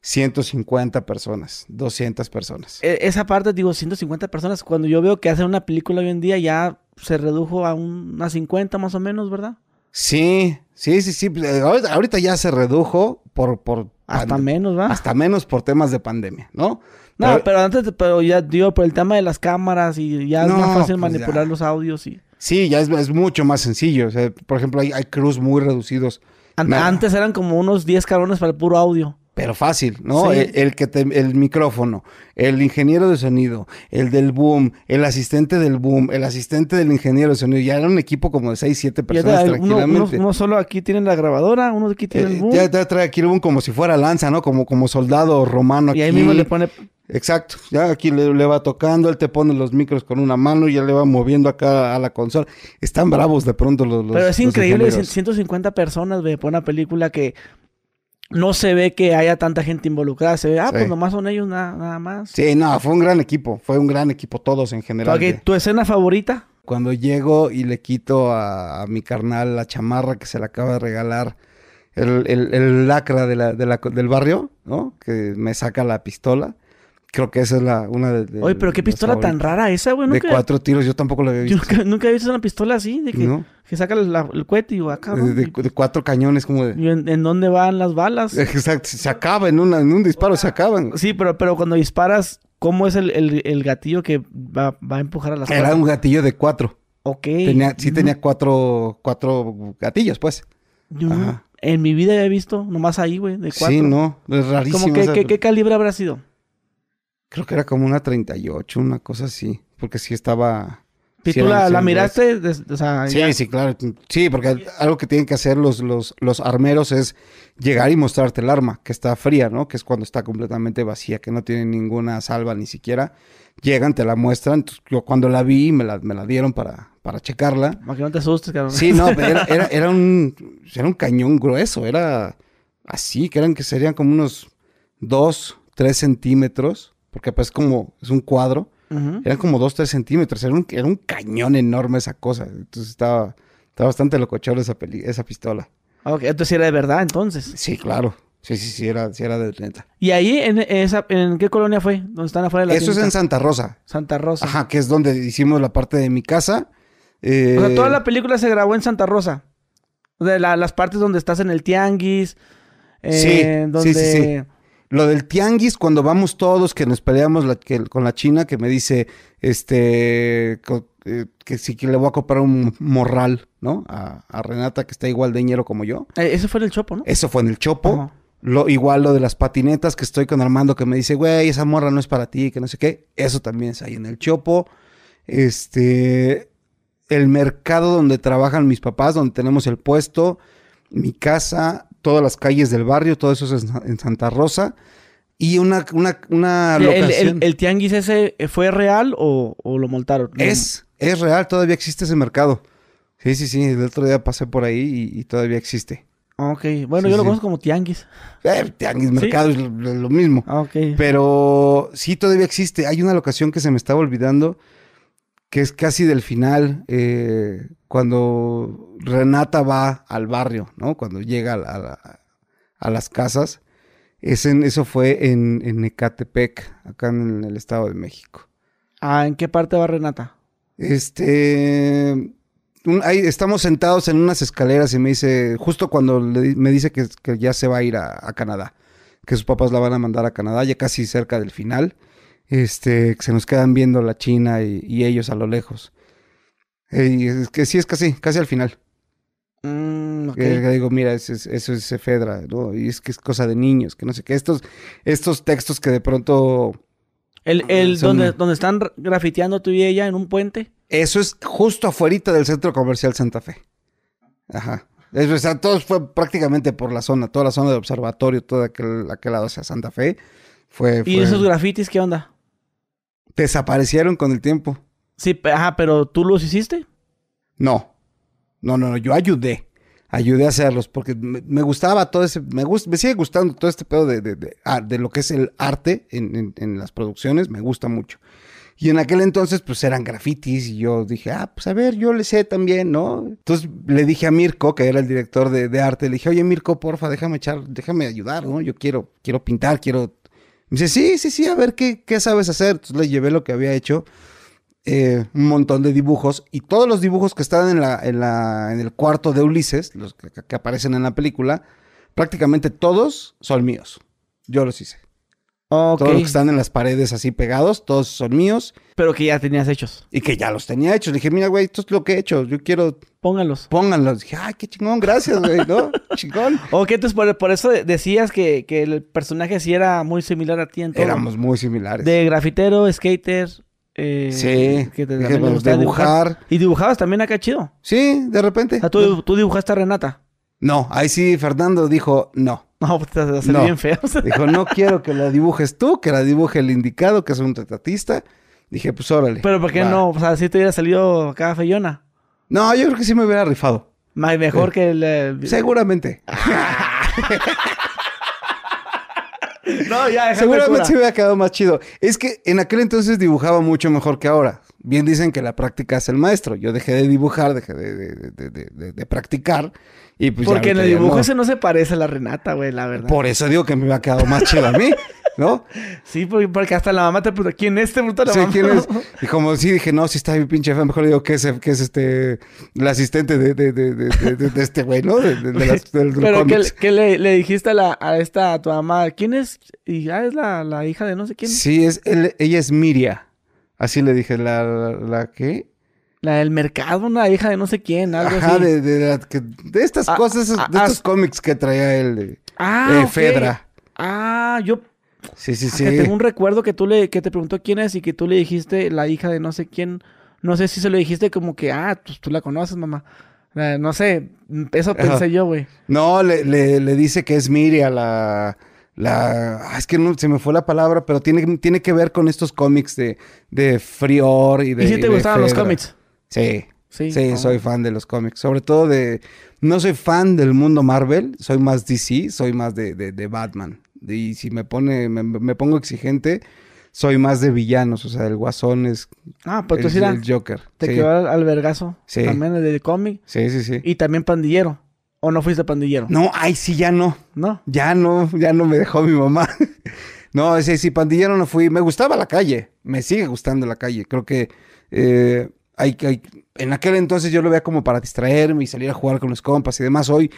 150 personas, 200 personas. E- esa parte, digo, 150 personas. Cuando yo veo que hacen una película hoy en día, ya se redujo a un- unas 50 más o menos, ¿verdad? Sí, sí, sí, sí. pues, eh, Ahorita, ya se redujo por... por Hasta menos, ¿va? Hasta menos por temas de pandemia, ¿no? No, Pero- pero antes, de- pero ya digo, por el tema de las cámaras y ya es No, más fácil pues manipular ya. los audios y... Sí, ya es, es mucho más sencillo. O sea, por ejemplo, hay, hay crews muy reducidos, An- Nada. Antes eran como unos 10 cabrones para el puro audio. pero fácil, ¿no? Sí. El, el que te- el micrófono, el ingeniero de sonido, el del boom, el asistente del boom, el asistente del ingeniero de sonido. Ya era un equipo como de 6, 7 Y ya personas te- uno, uno- tranquilamente. uno solo aquí tiene la grabadora, uno aquí tiene el Eh, boom. ya te trae aquí el boom como si fuera lanza, ¿no? Como, como soldado romano aquí. y ahí mismo le pone... Exacto, ya aquí le, le va tocando, él te pone los micros con una mano y ya le va moviendo acá a la consola. Están bravos de pronto los. los- Pero es los increíble, ingenieros. 150 personas, ve, por una película que no se ve que haya tanta gente involucrada. Se ve, ah, Sí. pues nomás son ellos na- nada más. Sí, no, fue un gran equipo, fue un gran equipo todos en general. Ok, de- ¿Tu escena favorita? Cuando llego y le quito a, a mi carnal la chamarra que se le acaba de regalar, el, el- el lacra de la, de la- del barrio, ¿no? Que me saca la pistola. Creo que esa es la, una de, de Oye, pero qué pistola tan rara esa, güey. De cuatro tiros, yo tampoco lo había yo visto. nunca, nunca he visto una pistola así, de que, ¿No? que saca la- el cohete y va acá. De, de- de cuatro cañones, como de. ¿Y en, en dónde van las balas? Exacto, se acaba en, una, en un disparo, se acaban. Sí, pero, pero cuando disparas, ¿cómo es el, el- el gatillo que va, va a empujar a las Era un gatillo de cuatro. Ok. Tenía, sí tenía cuatro, cuatro gatillos, pues. Yo Ajá. en mi vida he visto, nomás ahí, güey, de cuatro. Sí, no, es rarísimo. ¿Cómo que, esa- qué, qué calibre habrá sido? Creo que era como una 38, una cosa así. Porque sí estaba. ¿Y sí tú la, miraste? O sea, ya- Sí, sí, claro. Sí, porque algo que tienen que hacer los, los, los armeros es llegar y mostrarte el arma, que está fría, ¿no? Que es cuando está completamente vacía, que no tiene ninguna salva ni siquiera. Llegan, te la muestran. Entonces, yo cuando la vi, me la, me la dieron para, para checarla. Para que no te asustes, cabrón. Sí, no, pero era, era, era un, era un cañón grueso, era así, que eran que serían como unos 2, 3 centímetros, porque pues como es un cuadro, eran como 2, 3 centímetros, era un, era un cañón enorme esa cosa, entonces estaba, estaba bastante locochón esa, peli, esa pistola. Ok, entonces era de verdad, entonces. Sí, claro, sí, sí, sí, era, sí era de neta. ¿Y ahí, en, esa, en qué colonia fue? ¿Dónde están afuera de la Eso es en? Santa Rosa, Santa Rosa. ajá, que es donde hicimos la parte de mi casa. eh, O sea, toda la película se grabó en Santa Rosa. O sea, la- las partes donde estás en el tianguis. eh, Sí, donde... sí, sí, sí. Lo del tianguis, cuando vamos todos, que nos peleamos la- que- con la china, que me dice, este, co- eh, que sí que le voy a comprar un morral, ¿no? A, a Renata, que está igual de ñero como yo. Eh, ese fue en el Chopo, ¿no? Eso fue en el Chopo. Ajá. Lo, igual lo de las patinetas, que estoy con Armando, que me dice, güey, esa morra no es para ti, que no sé qué. Eso también es ahí en el Chopo. Este, el mercado donde trabajan mis papás, donde tenemos el puesto, mi casa, todas las calles del barrio, todo eso es en Sa- en Santa Rosa. Y una, una, una ¿El, el- locación. el- el tianguis ese eh, fue real o, o lo montaron? es, es real, todavía existe ese mercado. Sí, sí, sí, el otro día pasé por ahí y, y todavía existe. Ok, bueno, Sí, yo lo sí. conozco como tianguis. Eh, tianguis, mercado es lo, lo mismo. Ah, Ok. Pero sí, todavía existe. Hay una locación que se me estaba olvidando, que es casi del final, eh, cuando Renata va al barrio, ¿no? Cuando llega a, la- a la- a las casas. Es en- eso fue en, en Ecatepec, acá en el Estado de México. Ah, ¿en qué parte va Renata? Este... un- ahí estamos sentados en unas escaleras y me dice, justo cuando le me dice que, que ya se va a ir a, a Canadá, que sus papás la van a mandar a Canadá, ya casi cerca del final, este, que se nos quedan viendo la China y, y ellos a lo lejos. Y es que sí, es casi, casi al final. Mm, digo, mira, eso es, eso es Efedra, ¿no? Y es que es cosa de niños, que no sé qué. Estos, estos textos que de pronto... El, el Son- donde, donde están grafiteando tú y ella en un puente. Eso es justo afuera del centro comercial Santa Fe. Ajá. Es, o sea, todo fue prácticamente por la zona, toda la zona de observatorio, todo aquel, aquel lado hacia Santa Fe. Fue, ¿Y esos grafitis qué onda? desaparecieron con el tiempo. Sí, ajá, pero ¿tú los hiciste? No. No, no, no, yo ayudé. Ayudé a hacerlos porque me, gustaba todo ese, me, gust- me sigue gustando todo este pedo de, de, de, ah, lo que es el arte en, en- en las producciones, me gusta mucho. Y en aquel entonces, pues eran grafitis. Y yo dije, ah, pues a ver, yo le sé también, ¿no? Entonces le dije a Mirko, que era el director de, de arte, le dije, oye, Mirko, porfa, déjame echar, déjame ayudar, ¿no? Yo quiero, quiero pintar, quiero. Me dice, sí, sí, sí, a ver, ¿qué, qué sabes hacer? Entonces le llevé lo que había hecho. Eh, un montón de dibujos. Y todos los dibujos que están en, la, en, la, en el cuarto de Ulises, los que, que aparecen en la película, prácticamente todos son míos. Yo los hice. Todos los que están en las paredes así pegados, todos son míos. Pero que ya tenías hechos. Y que ya los tenía hechos. Le dije, mira, güey, esto es lo que he hecho. Yo quiero, Póngalos. pónganlos. Dije, ay, qué chingón, gracias, güey, ¿no? chingón. Ok, entonces por, por eso de- decías que, que el personaje sí era muy similar a ti en todo. Éramos muy similares. De grafitero, skater. Eh, Sí, Que te, dije, pues, dibujar. Y dibujabas también acá chido. Sí, de repente. O sea, tú, tú dibujaste a Renata. No, ahí sí, Fernando dijo, no. No, pues te vas a hacer No. bien feo. Dijo, no quiero que la dibujes tú, que la dibuje el indicado, que es un retratista. Dije, pues órale. Pero ¿por qué va. no? O sea, si te hubiera salido acá feyona. No, yo creo que sí me hubiera rifado. Más mejor que el... eh, Seguramente. No, ya, Seguramente se hubiera quedado más chido. Es que en aquel entonces dibujaba mucho mejor que ahora. Bien dicen que la práctica es el maestro. Yo dejé de dibujar, dejé de, de- de- de- practicar. Y pues Porque en el dibujo no. ese no se parece a la Renata, güey, la verdad. Por eso digo que me hubiera quedado más chido a mí, ¿no? Sí, porque, porque hasta la mamá te pregunta, ¿quién es? Te pregunta la Sí, mamá. ¿quién es? Y como sí dije, no, si está bien pinche feo, mejor digo que es, que es este, el asistente de, de, de, de, de- de- de este güey, ¿no? Las- Pero que, que le, le dijiste a, la, a esta, a tu mamá, ¿quién es? Y ya es la, la hija de no sé quién. Sí, es, él- ella es Miria. Así le dije, la, la, la ¿qué? La del mercado, una hija de no sé quién, algo Ajá, así. de, de, la que- de estas Ah, cosas, ah, de ah, estos cómics que traía él. de- Ah, eh. Fedra. Ah, yo Sí, sí, ah, sí. que tengo un recuerdo que tú le, que te preguntó quién es y que tú le dijiste la hija de no sé quién. No sé si se lo dijiste como que, ah, pues tú la conoces, mamá. Eh, no sé, eso pensé yo, güey. No, le, le, le dice que es Miria la... La, ah, es que no, se me fue la palabra, pero tiene, tiene que ver con estos cómics de, de Frior y de. ¿Y si te de gustaban los cómics? Sí, Sí. sí, soy fan de los cómics. Sobre todo de. No soy fan del mundo Marvel, soy más DC, soy más de, de, de Batman. Y si me pone, me, me pongo exigente, soy más de villanos. O sea, el Guasón es Ah, pues tú sí el Joker. te sí. quedó al, al vergazo. Sí. También el de cómic. sí, sí, sí. Y también pandillero. ¿O no fuiste pandillero? No, ay, sí, ya no. No. Ya no, ya no me dejó mi mamá. no, ese sí, pandillero no fui. Me gustaba la calle. Me sigue gustando la calle. Creo que eh, hay, hay- en aquel entonces yo lo veía como para distraerme y salir a jugar con los compas y demás. Hoy,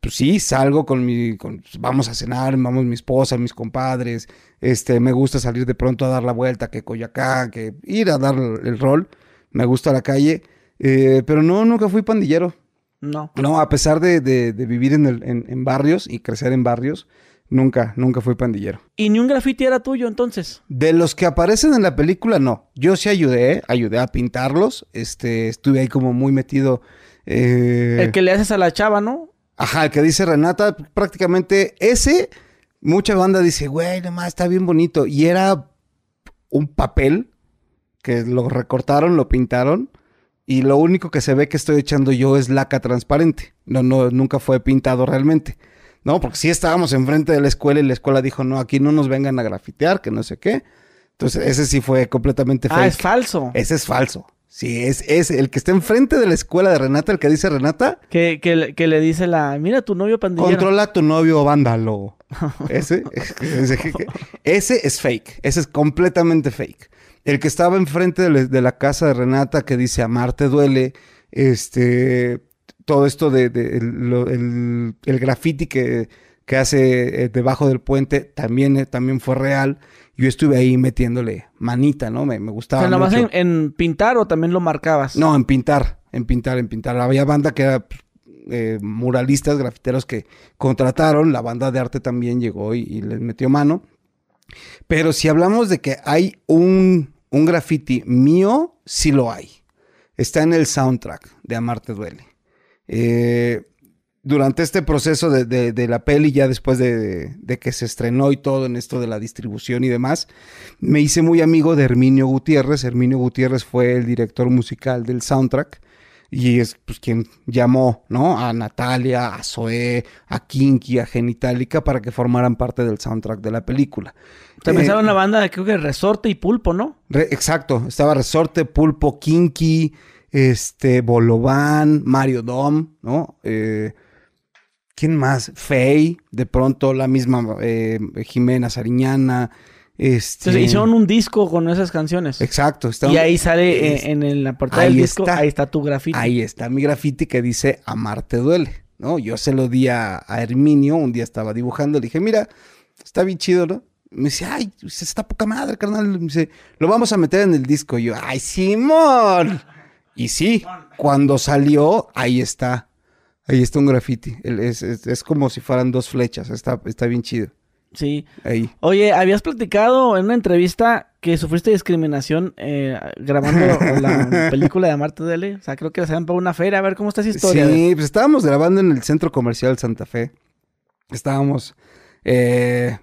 pues sí, salgo con mi, con- vamos a cenar, vamos mi esposa, mis compadres. Este, me gusta salir de pronto a dar la vuelta, que Coyacán, que ir a dar el rol. Me gusta la calle. Eh, pero no, nunca fui pandillero. No. No, a pesar de, de- de vivir en, el- en- en barrios y crecer en barrios, nunca, nunca fui pandillero. ¿Y ni un graffiti era tuyo entonces? De los que aparecen en la película, no. Yo sí ayudé, ayudé a pintarlos. Este, estuve ahí como muy metido. eh, El que le haces a la chava, ¿no? Ajá, el que dice Renata, prácticamente ese, mucha banda dice, güey, nomás está bien bonito. Y era un papel que lo recortaron, lo pintaron. Y lo único que se ve que estoy echando yo es laca transparente. No, no, nunca fue pintado realmente. No, porque sí estábamos enfrente de la escuela y la escuela dijo, no, aquí no nos vengan a grafitear, que no sé qué. Entonces, ese sí fue completamente fake. Ah, es falso. Ese es falso. Sí, es, es el que está enfrente de la escuela de Renata, el que dice Renata, Que, que, le- que le dice la, mira tu novio pandillero. Controla a tu novio, vándalo. Ese, ese, ese es fake. Ese es completamente fake. El que estaba enfrente de, la- de la casa de Renata que dice amar te duele. Este. Todo esto de, de- el, lo- el- el graffiti que, que hace eh, debajo del puente también, eh, también fue real. Yo estuve ahí metiéndole manita, ¿no? Me, me o gustaba. sea, nomás mucho. en, en pintar o también lo marcabas. No, en pintar, en pintar, en pintar. Había banda que era eh, muralistas, grafiteros que contrataron, la banda de arte también llegó y, y les metió mano. Pero si hablamos de que hay un, un graffiti mío, sí lo hay. Está en el soundtrack de Amarte Duele. Eh, durante este proceso de, de- de la peli, ya después de, de que se estrenó y todo en esto de la distribución y demás, me hice muy amigo de Herminio Gutiérrez. Herminio Gutiérrez fue el director musical del soundtrack. y es pues quien llamó, ¿no? A Natalia, a Zoe, a Kinky, a Genitalica para que formaran parte del soundtrack de la película. También Eh, estaba una banda de creo que Resorte y Pulpo, ¿no? Re- exacto, estaba Resorte, Pulpo, Kinky, este, Bolobán, Mario Dom, ¿no? Eh, ¿Quién más? Fey, de pronto la misma eh, Jimena Sariñana, este... Entonces hicieron un disco con esas canciones. Exacto, está Y ahí sale es- en, la portada ahí del disco, está. ahí está tu grafiti. Ahí está mi grafiti que dice Amarte duele, ¿no? Yo se lo di a, a Herminio, un día estaba dibujando, le dije, mira, está bien chido, ¿no? Me dice, ay, pues, está poca madre, carnal. Me dice, lo vamos a meter en el disco. Y yo, ay, Simón. Y sí, cuando salió, ahí está. Ahí está un grafiti. El- Es, es- es como si fueran dos flechas. Está, está bien chido. Sí. Ahí. Oye, habías platicado en una entrevista que sufriste discriminación eh, grabando la película de Amarte Duele. O sea, creo que la hacían para una feria. A ver, ¿cómo está esa historia? Sí, pues estábamos grabando en el centro comercial Santa Fe. Estábamos. Eh,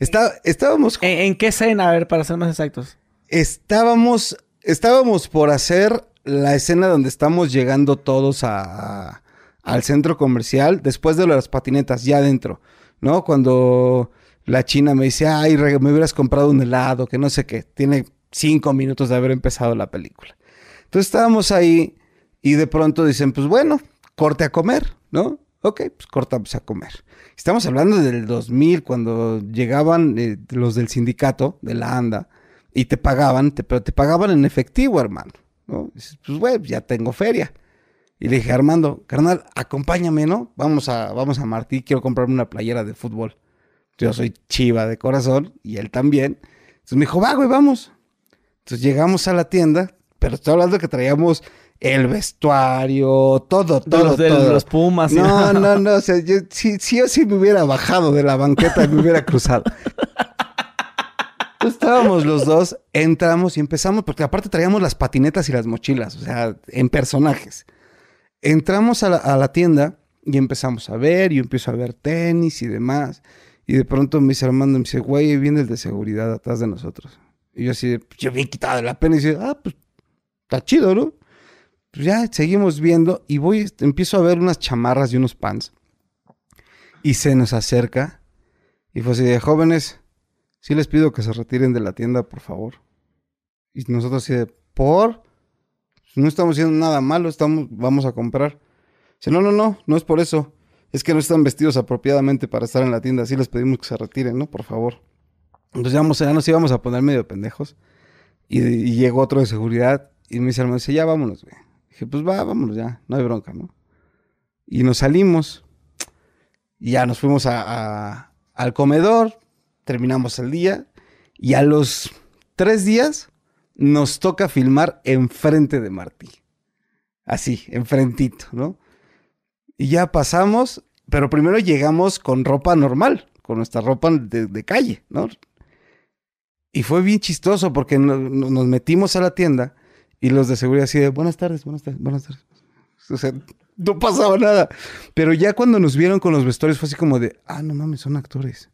está- estábamos. ¿En, en qué escena? A ver, para ser más exactos. Estábamos. Estábamos por hacer la escena donde estamos llegando todos a- al centro comercial después de las patinetas, ya adentro, ¿no? Cuando la china me dice, ay, me hubieras comprado un helado, que no sé qué. Tiene cinco minutos de haber empezado la película. Entonces estábamos ahí y de pronto dicen, pues bueno, corte a comer, ¿no? Ok, pues cortamos a comer. Estamos hablando del 2000, cuando llegaban eh, los del sindicato, de la ANDA, y te pagaban, te- pero te pagaban en efectivo, hermano, ¿no? Dices, pues güey, ya tengo feria. Y le dije, Armando, carnal, acompáñame, ¿no? Vamos a, vamos a Martí, quiero comprarme una playera de fútbol. Yo soy chiva de corazón y él también. Entonces me dijo, va, güey, vamos. Entonces llegamos a la tienda, pero estoy hablando que traíamos el vestuario, todo, todo, los, de todo. los Pumas. y- No, no, no, o sea, yo sí, sí o sí me hubiera bajado de la banqueta y me hubiera cruzado. Entonces, Estábamos los dos, entramos y empezamos, porque aparte traíamos las patinetas y las mochilas, o sea, en personajes. Entramos a la, tienda y empezamos a ver, y yo empiezo a ver tenis y demás. Y de pronto me dice Armando, me dice, güey, viene el de seguridad atrás de nosotros. Y yo así, pues, yo bien quitado de la pena y dice, ah, pues, está chido, ¿no? Pues ya seguimos viendo y voy, empiezo a ver unas chamarras y unos pants. Y se nos acerca y fue así de jóvenes, sí les pido que se retiren de la tienda, por favor. Y nosotros así de, ¿por? No estamos haciendo nada malo, estamos, vamos a comprar. Dice, no, no, no, no es por eso. Es que no están vestidos apropiadamente para estar en la tienda. Sí les pedimos que se retiren, ¿no? Por favor. Entonces ya, vamos- ya nos íbamos a poner medio pendejos. Y, llegó otro de seguridad y me dice, hermano, dice, ya vámonos, güey. Dije, pues va, vámonos ya, no hay bronca, ¿no? Y nos salimos. Ya nos fuimos a- a- al comedor, terminamos el día. Y a los tres días nos toca filmar enfrente de Martí. Así, enfrentito, ¿no? Y ya pasamos, pero primero llegamos con ropa normal, con nuestra ropa de, calle, ¿no? Y fue bien chistoso porque no- no- nos metimos a la tienda y los de seguridad así de, buenas tardes, buenas tardes, buenas tardes. O sea, no pasaba nada. Pero ya cuando nos vieron con los vestuarios fue así como de, ah, no mames, son actores.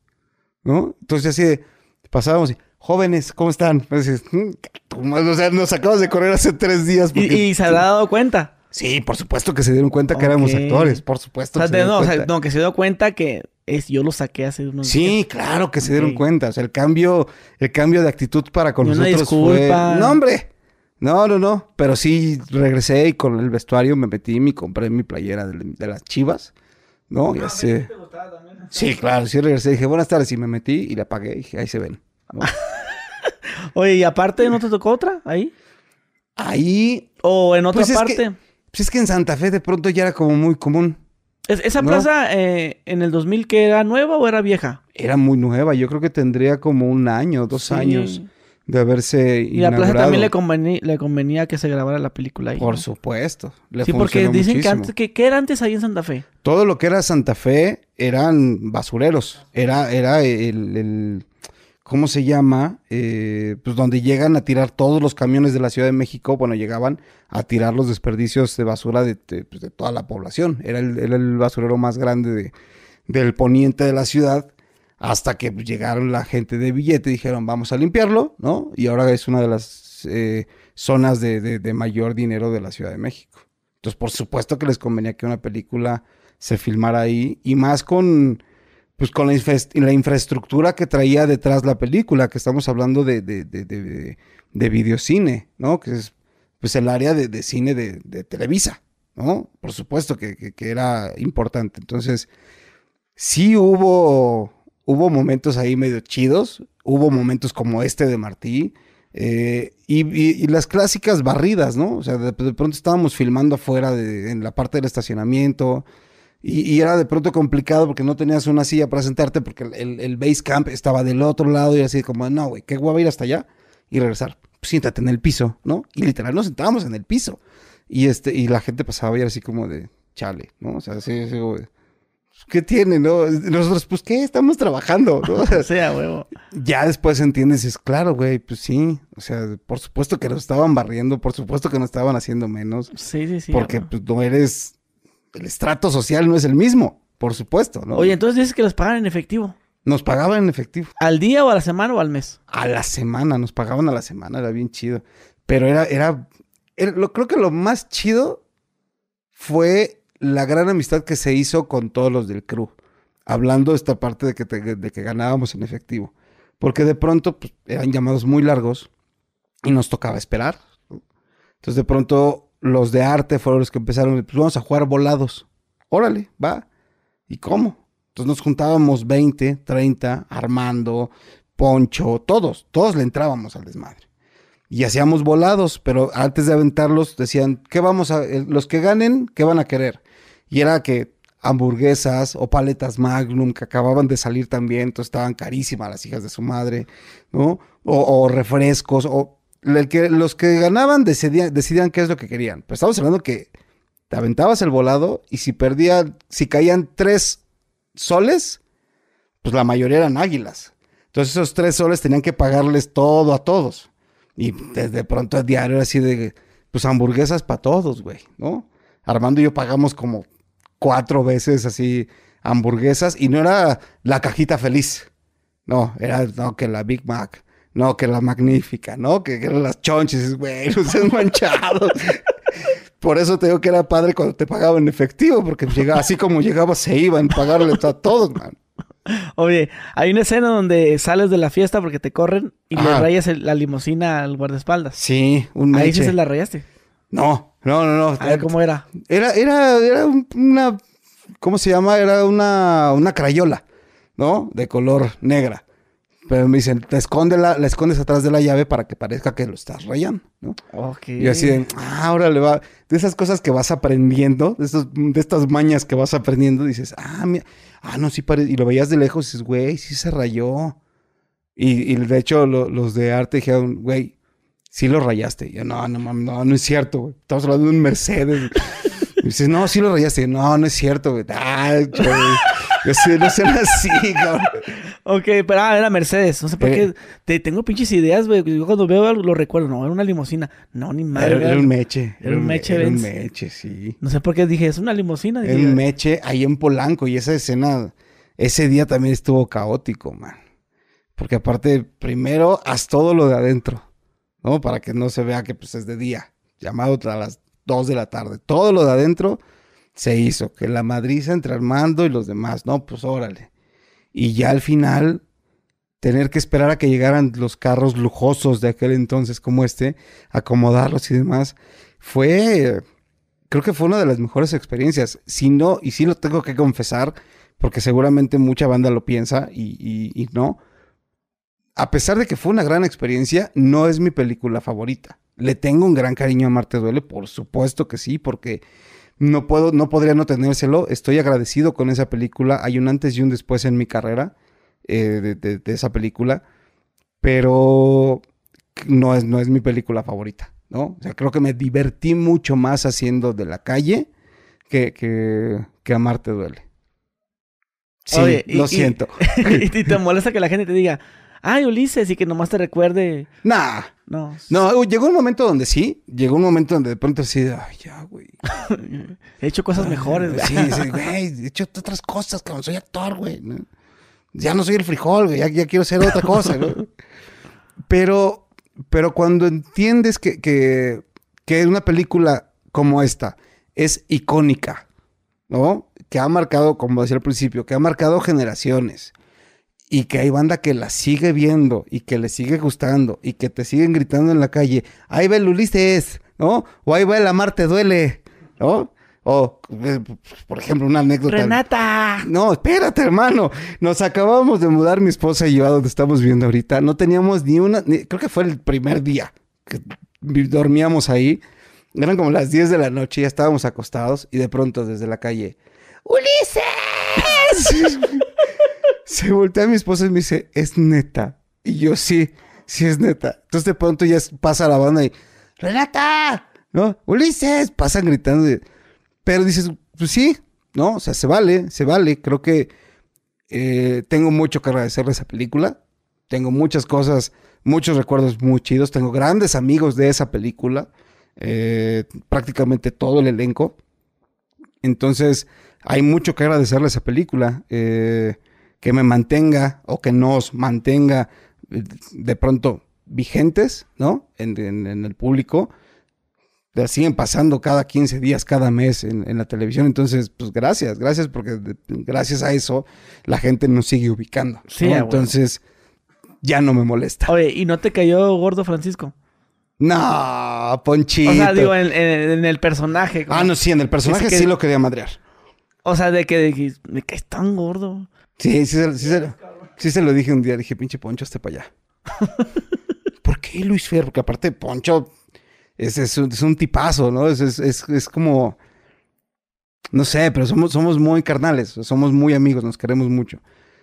¿No? Entonces así de, pasábamos y, jóvenes, ¿cómo están? "Mm, tu madre", o sea, nos acabamos de correr hace tres días. Y, porque- y se ha dado cuenta. Sí, por supuesto que se dieron cuenta que éramos actores, por supuesto. O sea, que se no, o sea, no, que se dio cuenta que es, yo lo saqué hace unos días. Sí, claro que se dieron cuenta. O sea, el cambio, el cambio de actitud para con Y una nosotros fue. No, hombre. No, no, no. Pero sí regresé y con el vestuario me metí y me compré mi playera de, de las chivas. ¿No? Y así. Sí, claro, sí regresé. Dije, buenas tardes. Y me metí y la apagué. Y dije, ahí se ven. ¿no? Oye, y aparte, ¿no te tocó otra ahí? ahí. ¿O en otra Pues es parte? que- Pues es que en Santa Fe de pronto ya era como muy común. Es- ¿Esa ¿no? plaza eh, en el 2000 que era nueva o era vieja? Era muy nueva. Yo creo que tendría como un año, dos Sí. años de haberse Y la plaza también le, conveni- le convenía que se grabara la película ahí. Por ¿no? supuesto. Le Sí, porque dicen que antes, que, ¿qué era antes ahí en Santa Fe? Todo lo que era Santa Fe eran basureros. Era, era el, el- ¿cómo se llama? Eh, pues donde llegan a tirar todos los camiones de la Ciudad de México, bueno, llegaban a tirar los desperdicios de basura de, pues, toda la población. Era el, basurero más grande de- del poniente de la ciudad. Hasta que pues, llegaron la gente de billete y dijeron, vamos a limpiarlo, ¿no? Y ahora es una de las eh, zonas de mayor dinero de la Ciudad de México. Entonces, por supuesto que les convenía que una película se filmara ahí y más con, pues, con la, la infraestructura que traía detrás la película, que estamos hablando de, de, de, de videocine, ¿no? Que es pues el área de, cine de, Televisa, ¿no? Por supuesto que, era importante. Entonces, sí hubo, hubo momentos ahí medio chidos, hubo momentos como este de Martí, eh, y, las clásicas barridas, ¿no? O sea, de, pronto estábamos filmando afuera en la parte del estacionamiento. Y, era de pronto complicado porque no tenías una silla para sentarte porque el, el base camp estaba del otro lado y así como, no, güey, qué guapa ir hasta allá y regresar siéntate en el piso, ¿no? Y literal nos sentábamos en el piso. Y este, y la gente pasaba y era así como de, chale, ¿no? O sea, así, así pues, ¿qué tiene, no? Nosotros, pues, ¿qué? Estamos trabajando, ¿no? O sea, huevo. Ya después entiendes, es claro, güey, pues sí. O sea, por supuesto que nos estaban barriendo, por supuesto que nos estaban haciendo menos. Sí, sí, sí. Porque pues, no eres, el estrato social no es el mismo, por supuesto, ¿no? Oye, entonces dices que los pagan en efectivo. Nos pagaban en efectivo. ¿Al día o a la semana o al mes? A la semana, nos pagaban a la semana, era bien chido. Pero era, era, lo, creo que lo más chido fue la gran amistad que se hizo con todos los del crew. Hablando de esta parte de que, de que ganábamos en efectivo. Porque de pronto pues, eran llamados muy largos y nos tocaba esperar. Entonces de pronto los de arte fueron los que empezaron, pues vamos a jugar volados. Órale, va. ¿Y cómo? Entonces nos juntábamos 20, 30, Armando, Poncho, todos, todos le entrábamos al desmadre. Y hacíamos volados, pero antes de aventarlos decían, ¿qué vamos a, los que ganen, qué van a querer? Y era que hamburguesas o paletas Magnum que acababan de salir también, entonces estaban carísimas las hijas de su madre, ¿no? O, refrescos, o los que ganaban decidían, qué es lo que querían. Pero estamos hablando que te aventabas el volado y si perdían, si caían tres soles, pues la mayoría eran águilas. Entonces esos tres soles tenían que pagarles todo a todos. Y desde pronto el diario era así de, pues hamburguesas para todos, güey, ¿no? Armando y yo pagamos como cuatro veces así hamburguesas y no era la cajita feliz. No, era no, que la Big Mac, no, que la magnífica, no, que, eran las chonches, güey, los manchados. Por eso te digo que era padre cuando te pagaban en efectivo, porque llegaba, así como llegaba, se iban a pagarle a todos, man. Oye, hay una escena donde sales de la fiesta porque te corren y le rayas la limusina al guardaespaldas. Sí, un meche. Ahí sí se la rayaste. No, no, no, no. A ver, ¿cómo era? Era, era, era una, ¿cómo se llama? Era una, una crayola, ¿no? De color negra. Pero me dicen, te esconde la, la escondes atrás de la llave para que parezca que lo estás rayando, ¿no? Ok. Y así de, ah, ahora le va. De esas cosas que vas aprendiendo, de, estos, de estas mañas que vas aprendiendo, dices, ah, mira, ah, no, sí parece. Y lo veías de lejos y dices, güey, sí se rayó. Y, y de hecho, los de arte dijeron, güey, sí lo rayaste. Y yo, no, no, no, no es cierto, güey. Estamos hablando de un Mercedes. y dices, no, sí lo rayaste. No, no es cierto, güey. Güey. Yo sé, no sean así, cabrón. Ok, pero ah, era Mercedes. No sé por qué. Eh. Te, tengo pinches ideas, güey. Yo cuando veo algo lo recuerdo. No, era una limusina. No, ni madre. Era, un meche. Era un meche, Era un meche, sí. No sé por qué dije, es una limusina. Era un meche ahí en Polanco. Y esa escena, ese día también estuvo caótico, man. Porque aparte, primero, haz todo lo de adentro. ¿No? Para que no se vea que pues es de día. Llamado a las 2 de la tarde. Todo lo de adentro se hizo, que la madriza entre Armando y los demás, no, pues órale. Y ya al final, tener que esperar a que llegaran los carros lujosos de aquel entonces como este, acomodarlos y demás, fue, creo que fue una de las mejores experiencias. Si no, y sí lo tengo que confesar, porque seguramente mucha banda lo piensa y, y no, a pesar de que fue una gran experiencia, no es mi película favorita. Le tengo un gran cariño a Marte Duele, por supuesto que sí, porque no puedo, no podría no tenérselo. Estoy agradecido con esa película. Hay un antes y un después en mi carrera eh, de, esa película. Pero no es, no es mi película favorita, ¿no? O sea, creo que me divertí mucho más haciendo de la calle que, que, que Amarte duele. Sí, lo siento. y te molesta que la gente te diga, ay, Ulises, y que nomás te recuerde. Nah. No. No, llegó un momento donde sí. Llegó un momento donde de pronto así, ay, ya, güey. he hecho cosas mejores, güey. Sí, sí, güey. He hecho otras cosas, cabrón. Soy actor, güey. Ya no soy el frijol, güey. Ya, quiero ser otra cosa, güey. Pero, pero cuando entiendes que, que, que una película como esta es icónica, ¿no? Que ha marcado, como decía al principio, que ha marcado generaciones. Y que hay banda que la sigue viendo y que le sigue gustando y que te siguen gritando en la calle, ahí va el Ulises, ¿no? O ahí va el Amar te duele, ¿no? O, eh, por ejemplo, una anécdota. Renata. No, espérate, hermano. Nos acabamos de mudar mi esposa y yo a donde estamos viendo ahorita. No teníamos ni una, ni- creo que fue el primer día que dormíamos ahí. Eran como las 10 de la noche, ya estábamos acostados y de pronto desde la calle, ¡Ulises! Se voltea mi esposa y me dice, es neta. Y yo, sí, sí es neta. Entonces de pronto ya pasa la banda y, ¡Renata! ¿No? ¡Ulises! Pasan gritando. pero dices, pues sí, ¿no? O sea, se vale, se vale. Creo que eh, tengo mucho que agradecerle a esa película. Tengo muchas cosas, muchos recuerdos muy chidos. Tengo grandes amigos de esa película. eh, prácticamente todo el elenco. Entonces, hay mucho que agradecerle a esa película. eh, que me mantenga o que nos mantenga eh, de pronto vigentes, ¿no? En, en- en el público. La siguen pasando cada 15 días, cada mes en, en la televisión. Entonces, pues gracias, gracias, porque gracias a eso la gente nos sigue ubicando. Sí, a huevo. Entonces, ya no me molesta. Oye, ¿y no te cayó gordo Francisco? No, Ponchito. O sea, digo, en, en- en el personaje. Ah, no, sí, en el personaje que- sí lo quería madrear. O sea, de que, de que me caes tan gordo. Sí, sí, se- sí, se, sí se lo dije un día. Dije, pinche Poncho, hazte para allá. ¿Por qué Luis Fer? Porque aparte Poncho es, es, un, es un tipazo, ¿no? Es, es, es, es como... No sé, pero somos, somos muy carnales, somos muy amigos, nos queremos mucho.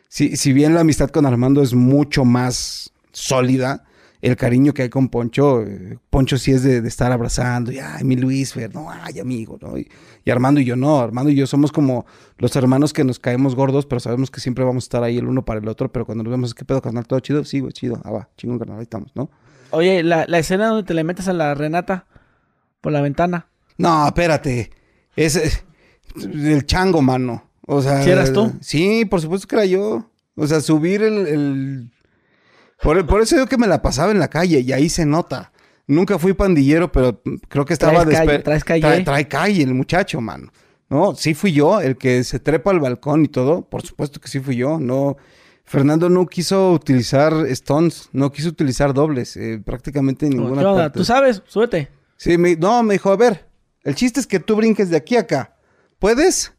Si, si bien la amistad con Armando es mucho más sólida, el cariño que hay con Poncho, Poncho sí es de, de estar abrazando, y ay, mi Luis Fer, no, ay, amigo, ¿no? Y, y Armando y yo no, Armando y yo somos como los hermanos que nos caemos gordos, pero sabemos que siempre vamos a estar ahí el uno para el otro, pero cuando nos vemos, ¿qué pedo, carnal? ¿Todo chido? Sí, güey, chido. Ah, va, chingón, carnal, ahí estamos, ¿no? Oye, la, la escena donde te le metes a la Renata por la ventana. No, espérate. Es el chango, mano. O sea. ¿Sí eras tú? Sí, por supuesto que era yo. O sea, subir el. el- Por, por eso yo que me la pasaba en la calle y ahí se nota. Nunca fui pandillero, pero creo que estaba Traes calle, traes calle. Trae, trae calle el muchacho, mano. No, sí fui yo el que se trepa al balcón y todo. Por supuesto que sí fui yo. No. Fernando no quiso utilizar stones, no quiso utilizar dobles, eh, prácticamente en ¿Qué ninguna onda? parte. ¿Tú sabes? Súbete. Sí, me, no, me dijo, a ver, el chiste es que tú brinques de aquí a acá. ¿Puedes?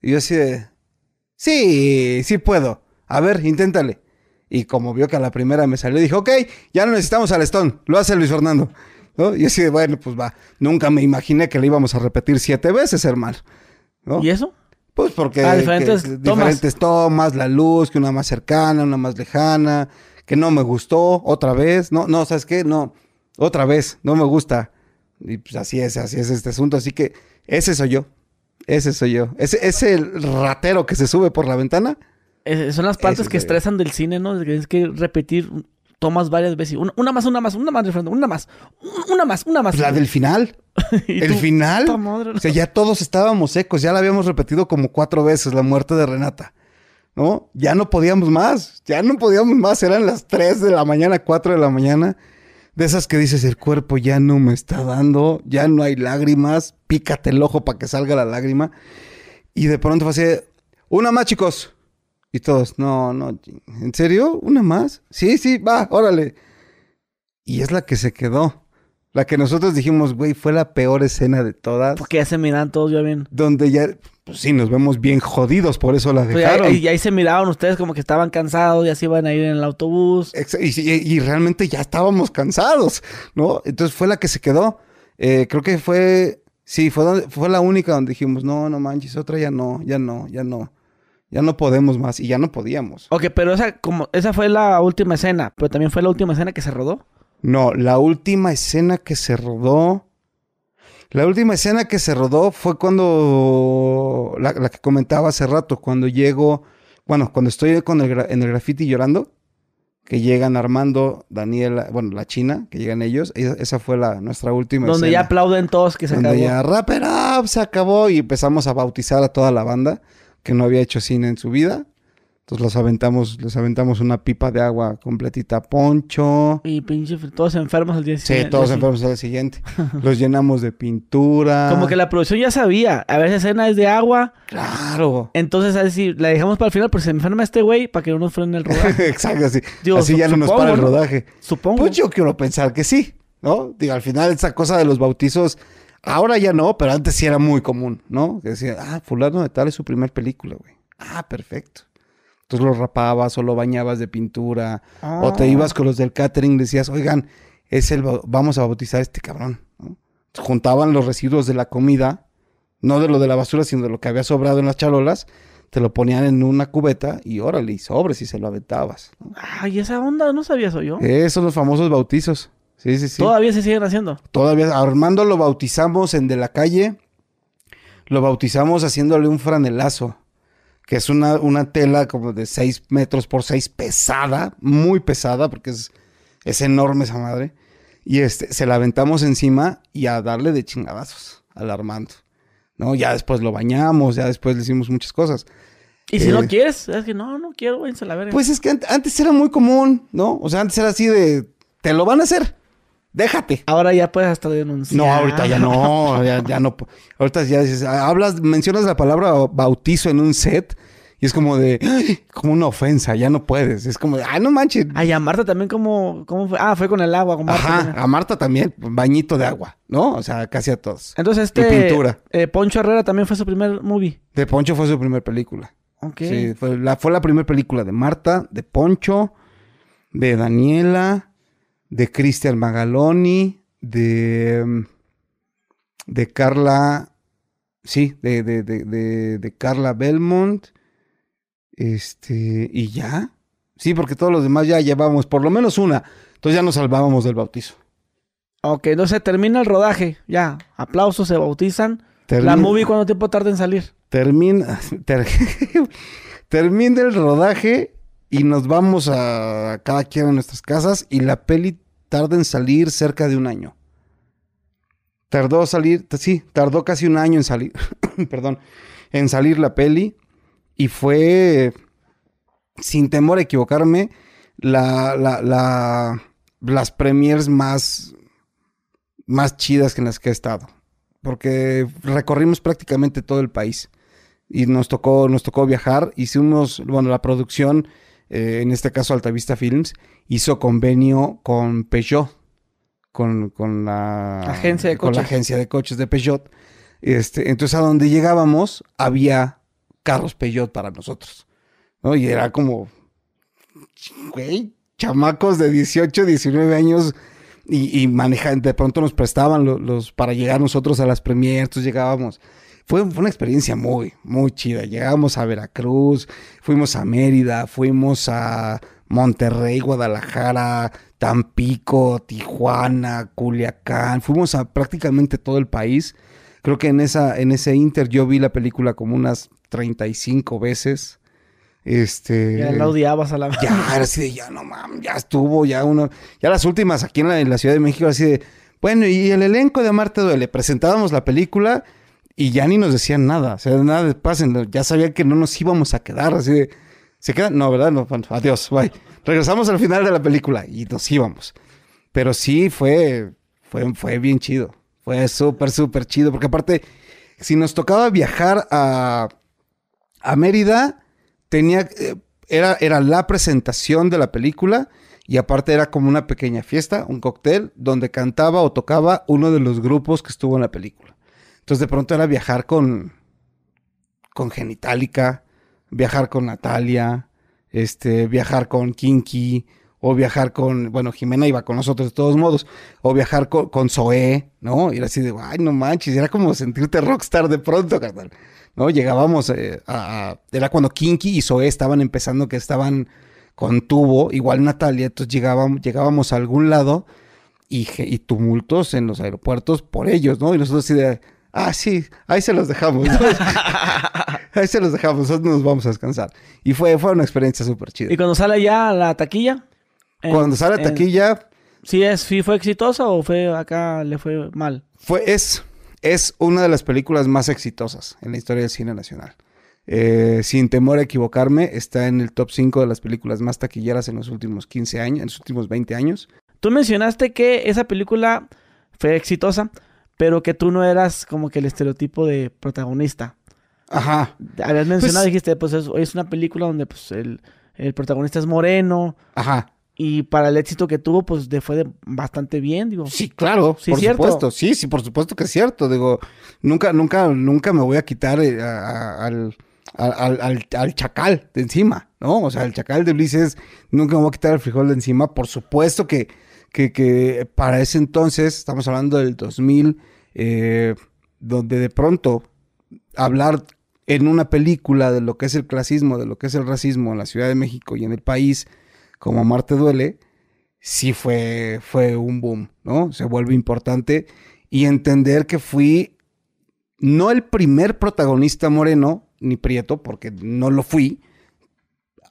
Y yo así de, sí, sí puedo. A ver, inténtale. Y como vio que a la primera me salió, dijo, ok, ya no necesitamos al Stone, lo hace Luis Fernando. ¿No? Y así de, bueno, pues va. Nunca me imaginé que le íbamos a repetir siete veces, hermano. ¿no? ¿Y eso? Pues porque Ah, diferentes que- tomas. diferentes tomas, la luz, que una más cercana, una más lejana, que no me gustó, otra vez, no, no, ¿sabes qué? No, otra vez, no me gusta. Y pues así es, así es este asunto, así que ese soy yo, ese soy yo, ese es el ratero que se sube por la ventana. Son las partes Eso que estresan del cine, ¿no? Que tienes que repetir tomas varias veces. Una, una más, una más, una más, una más, un- una más, una más. La del final, el tú, final, o sea, ya todos estábamos secos, ya la habíamos repetido como cuatro veces, la muerte de Renata. ¿No? Ya no podíamos más, ya no podíamos más, eran las 3 de la mañana, 4 de la mañana. De esas que dices, el cuerpo ya no me está dando, ya no hay lágrimas, pícate el ojo para que salga la lágrima. Y de pronto fue así, una más, chicos. Y todos, no, no, ¿en serio? ¿Una más? Sí, sí, va, órale. Y es la que se quedó. La que nosotros dijimos, güey, fue la peor escena de todas. Porque ya se miran todos ya bien. Donde ya, pues sí, nos vemos bien jodidos, por eso la Pues, dejaron. y ahí se miraban ustedes como que estaban cansados, ya se iban a ir en el autobús. Ex- Y, y- y realmente ya estábamos cansados, ¿no? Entonces fue la que se quedó. Eh, creo que fue, sí, fue, donde- fue la única donde dijimos, no, no manches, otra ya no, ya no, ya no. Ya no podemos más y ya no podíamos. Ok, pero esa, como, esa fue la última escena, pero también fue la última escena que se rodó. No, la última escena que se rodó. La última escena que se rodó fue cuando. La, la que comentaba hace rato, cuando llego. Bueno, cuando estoy con el, en el graffiti llorando. Que llegan Armando, Daniela, bueno, la China, que llegan ellos. Esa, esa fue la, nuestra última donde ya escena. aplauden todos que se donde acabó. ya Wrap It Up se acabó y empezamos a bautizar a toda la banda que no había hecho cine en su vida. Entonces los aventamos, les aventamos una pipa de agua completita Poncho. Y pinche, todos enfermos al día Sí, siguiente. todos Sí. enfermos al día siguiente. Los llenamos de pintura. Como que la producción ya sabía. A ver, esa escena es de agua. Claro. Entonces, así, la dejamos para el final, pero se enferma este güey para que no nos frene el rodaje. Exacto, así. Digo, así ya no nos para el ¿no? rodaje. Supongo. Pues yo quiero pensar que sí, ¿no? Digo, al final esa cosa de los bautizos, ahora ya no, pero antes sí era muy común, ¿no? Que decía, ah, fulano de tal es su primer película, güey. Ah, perfecto. Entonces lo rapabas o lo bañabas de pintura, o te Ah. ibas con los del catering y decías, oigan, es el, vamos a bautizar a este cabrón, ¿no? Juntaban los residuos de la comida, no de lo de la basura, sino de lo que había sobrado en las charolas, te lo ponían en una cubeta y órale, y sobres y se lo aventabas. ¿no? Ay, esa onda, no sabía eso yo. Esos son los famosos bautizos. Sí, sí, sí. Todavía se siguen haciendo. Todavía Armando lo bautizamos en de la calle. Lo bautizamos haciéndole un franelazo, que es una, una tela como de 6 metros por 6, pesada, muy pesada, porque es, es enorme esa madre. Y este, se la aventamos encima y a darle de chingadazos al Armando. ¿No? Ya después lo bañamos, ya después le hicimos muchas cosas. Y si Eh. no quieres, es que no, no quiero, váyanse a la verga. Pues es que ant- antes era muy común, ¿no? O sea, antes era así de, te lo van a hacer, déjate. Ahora ya puedes hasta denunciar. No, ahorita ya no, ya, ya no. Ahorita ya dices, hablas, mencionas la palabra bautizo en un set y es como de, como una ofensa, ya no puedes. Es como de, ah, no manches. Ay, a Marta también, ¿cómo, cómo fue? Ah, fue con el agua, con Marta. Ajá, también. a Marta también, bañito de agua, ¿no? O sea, casi a todos. Entonces, este. Y pintura. eh, Poncho Herrera también fue su primer movie. De Poncho fue su primera película. Ok. Sí, fue la, fue la primera película de Marta, de Poncho, de Daniela, de Cristian Magaloni, de, mm, de Carla, sí, de, de, de, Carla Belmont, este, y ya. Sí, porque todos los demás ya llevábamos por lo menos una. Entonces ya nos salvábamos del bautizo. Ok, entonces termina el rodaje. Ya, aplausos, se bautizan. La movie, ¿cuánto tiempo tarda en salir? Termina, ter- termina el rodaje y nos vamos a cada quien a nuestras casas y la peli tarda en salir cerca de un año. Tardó salir, sí, tardó casi un año en salir, perdón, en salir la peli y fue, sin temor a equivocarme, la, la, la, las premiers más, más chidas que en las que he estado. Porque recorrimos prácticamente todo el país y nos tocó, nos tocó viajar. Hicimos, bueno, la producción, eh, en este caso Altavista Films, hizo convenio con Peugeot, con, con la Agencia de con la coches. agencia de coches de Peugeot. Este, entonces a donde llegábamos había carros Peugeot para nosotros, ¿no? Y era como, güey, chamacos de 18, 19 años y, y manejan, de pronto nos prestaban lo- los, para llegar nosotros a las premiers, entonces llegábamos. Fue, fue una experiencia muy, muy chida. Llegábamos a Veracruz, fuimos a Mérida, fuimos a Monterrey, Guadalajara, Tampico, Tijuana, Culiacán. Fuimos a prácticamente todo el país. Creo que en, esa, en ese inter yo vi la película como unas 35 veces. Este. Ya la odiabas a la Ya, era así de, ya no mames, ya estuvo, ya uno, ya las últimas aquí en la, en la Ciudad de México, así de, bueno, y el elenco de Amarte Duele, presentábamos la película y ya ni nos decían nada, o sea, nada de pasen, ya sabían que no nos íbamos a quedar, así de, ¿se quedan? No, ¿verdad? No, adiós, bye. Regresamos al final de la película y nos íbamos. Pero sí, fue, fue, fue bien chido, fue súper, súper chido, porque aparte, si nos tocaba viajar a, a Mérida, tenía, eh, era, era la presentación de la película y aparte era como una pequeña fiesta, un cóctel, donde cantaba o tocaba uno de los grupos que estuvo en la película. Entonces de pronto era viajar con, con Genitalica, viajar con Natalia, este, viajar con Kinky, o viajar con, bueno, Jimena iba con nosotros de todos modos, o viajar con, con Zoé, ¿no? Era así de, ay, no manches, era como sentirte rockstar de pronto. ¿no? Llegábamos eh, a, Era cuando Kinky y Zoé estaban empezando, que estaban con tubo, igual Natalia, entonces llegábamos, llegábamos a algún lado y, y tumultos en los aeropuertos por ellos, ¿no? Y nosotros así de, ah, sí, ahí se los dejamos, ¿no? ahí se los dejamos, nosotros nos vamos a descansar. Y fue, fue una experiencia súper chida. Y cuando sale ya la taquilla. en- Cuando sale a en- taquilla, ¿Sí, es, sí fue exitosa o fue acá le fue mal? Fue, es, es una de las películas más exitosas en la historia del cine nacional. eh, sin temor a equivocarme, está en el top 5 de las películas más taquilleras en los últimos 15 años, en los últimos 20 años. Tú mencionaste que esa película fue exitosa, pero que tú no eras como que el estereotipo de protagonista. Ajá. Habías mencionado, pues, dijiste, pues es, es, una película donde pues el, el, protagonista es moreno. Ajá. Y para el éxito que tuvo, pues le fue bastante bien, digo. Sí, claro, sí, por cierto. supuesto. Sí, sí, por supuesto que es cierto. Digo, nunca, nunca, nunca me voy a quitar eh, al, al, al, al, chacal de encima, ¿no? O sea, el chacal de Ulises, nunca me voy a quitar el frijol de encima. Por supuesto que que, para ese entonces, estamos hablando del 2000, eh, donde de pronto hablar en una película de lo que es el clasismo, de lo que es el racismo en la Ciudad de México y en el país, como Marte duele, sí fue, fue un boom, ¿no? Se vuelve importante y entender que fui no el primer protagonista moreno, ni prieto, porque no lo fui.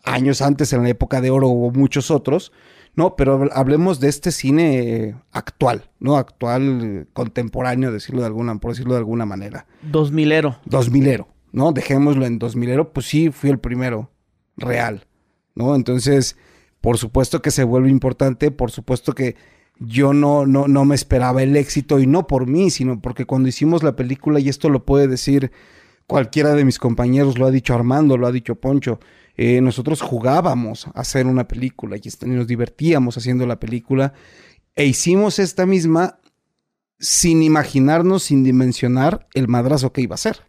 Años antes, en la época de oro, hubo muchos otros, no, pero hablemos de este cine actual, ¿no? Actual, contemporáneo, decirlo de alguna, por decirlo de alguna manera. Dos milero. Dos milero, ¿no? Dejémoslo en dos milero, pues sí, fui el primero real, ¿no? Entonces, por supuesto que se vuelve importante, por supuesto que yo no, no, no me esperaba el éxito y no por mí, sino porque cuando hicimos la película, y esto lo puede decir cualquiera de mis compañeros, lo ha dicho Armando, lo ha dicho Poncho, eh, nosotros jugábamos a hacer una película y nos divertíamos haciendo la película e hicimos esta misma sin imaginarnos, sin dimensionar el madrazo que iba a ser.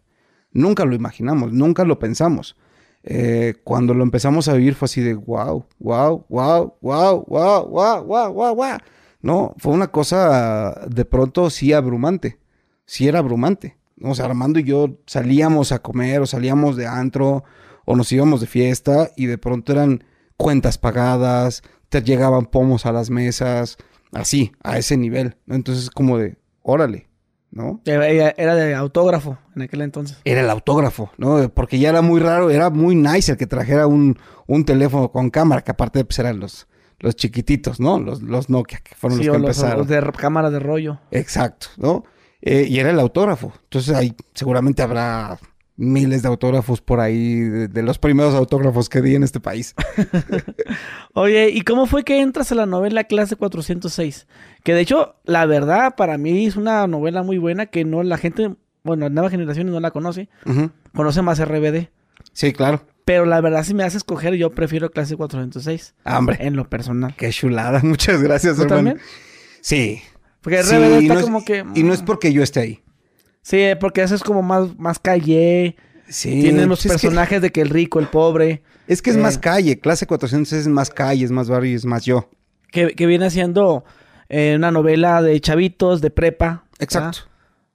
Nunca lo imaginamos, nunca lo pensamos. Eh, cuando lo empezamos a vivir fue así de wow, wow, wow, wow, wow, wow, wow, wow, wow. No, fue una cosa de pronto sí abrumante, sí era abrumante. O sea, Armando y yo salíamos a comer o salíamos de antro o nos íbamos de fiesta y de pronto eran cuentas pagadas, te llegaban pomos a las mesas, así, a ese nivel. Entonces, como de, órale, ¿no? Era de autógrafo en aquel entonces. Era el autógrafo, ¿no? Porque ya era muy raro, era muy nice el que trajera un, un teléfono con cámara, que aparte pues, eran los, los chiquititos, ¿no? Los, los Nokia, que fueron los que empezaron. Los de cámara de rollo. Exacto, ¿no? Eh, y era el autógrafo. Entonces ahí seguramente habrá miles de autógrafos por ahí, de, los primeros autógrafos que di en este país. Oye, ¿y cómo fue que entras a la novela Clase 406? Que de hecho, la verdad, para mí es una novela muy buena que no la gente, bueno, la nueva generación no la conoce. Conoce más RBD. Sí, claro. Pero la verdad, si me hace escoger, yo prefiero Clase 406. Ah, hombre. En lo personal. Qué chulada. Muchas gracias, hermano. también? Sí. Porque RBD está como que... Y no es mm. porque yo esté ahí. Sí, porque eso es como más, más calle. Sí. Tienen los pues personajes de que el rico, el pobre. Es que es más eh, calle. Clase 400 es más calle, es más barrio, es más yo. Que, viene siendo eh, una novela de chavitos, de prepa. Exacto.